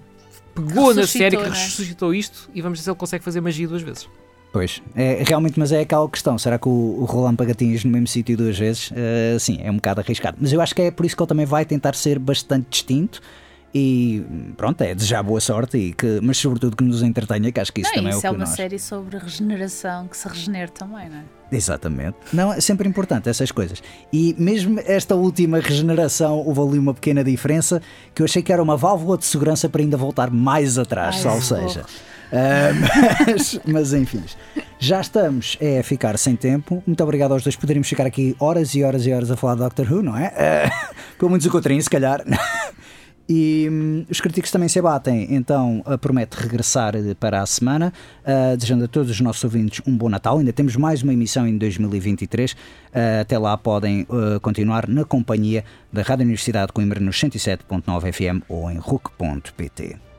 pegou na série, que né? ressuscitou isto e vamos ver se ele consegue fazer magia duas vezes. Pois, é, realmente, mas é aquela questão. Será que o, o Roland Pagatinhas no mesmo sítio duas vezes? Eh, sim, é um bocado arriscado. Mas eu acho que é por isso que ele também vai tentar ser bastante distinto e pronto, é desejar boa sorte, e que, mas sobretudo que nos entretenha, que acho que isso Não, também isso é é o que uma nós. série sobre regeneração, que se regenera também, não é? Exatamente. Não, é sempre importante essas coisas. E mesmo esta última regeneração, houve ali uma pequena diferença que eu achei que era uma válvula de segurança para ainda voltar mais atrás, Ai, salvo socorro. seja. Ah, mas, mas enfim, já estamos é, a ficar sem tempo. Muito obrigado aos dois. Poderíamos ficar aqui horas e horas e horas a falar de Doctor Who, não é? Ah, pelo menos o Coutrinho, se calhar. E hum, os críticos também se abatem, então promete regressar uh, para a semana, uh, desejando a todos os nossos ouvintes um bom Natal. Ainda temos mais uma emissão em 2023. Uh, até lá podem uh, continuar na companhia da Rádio Universidade de Coimbra nos 107.9 FM ou em RUC.pt.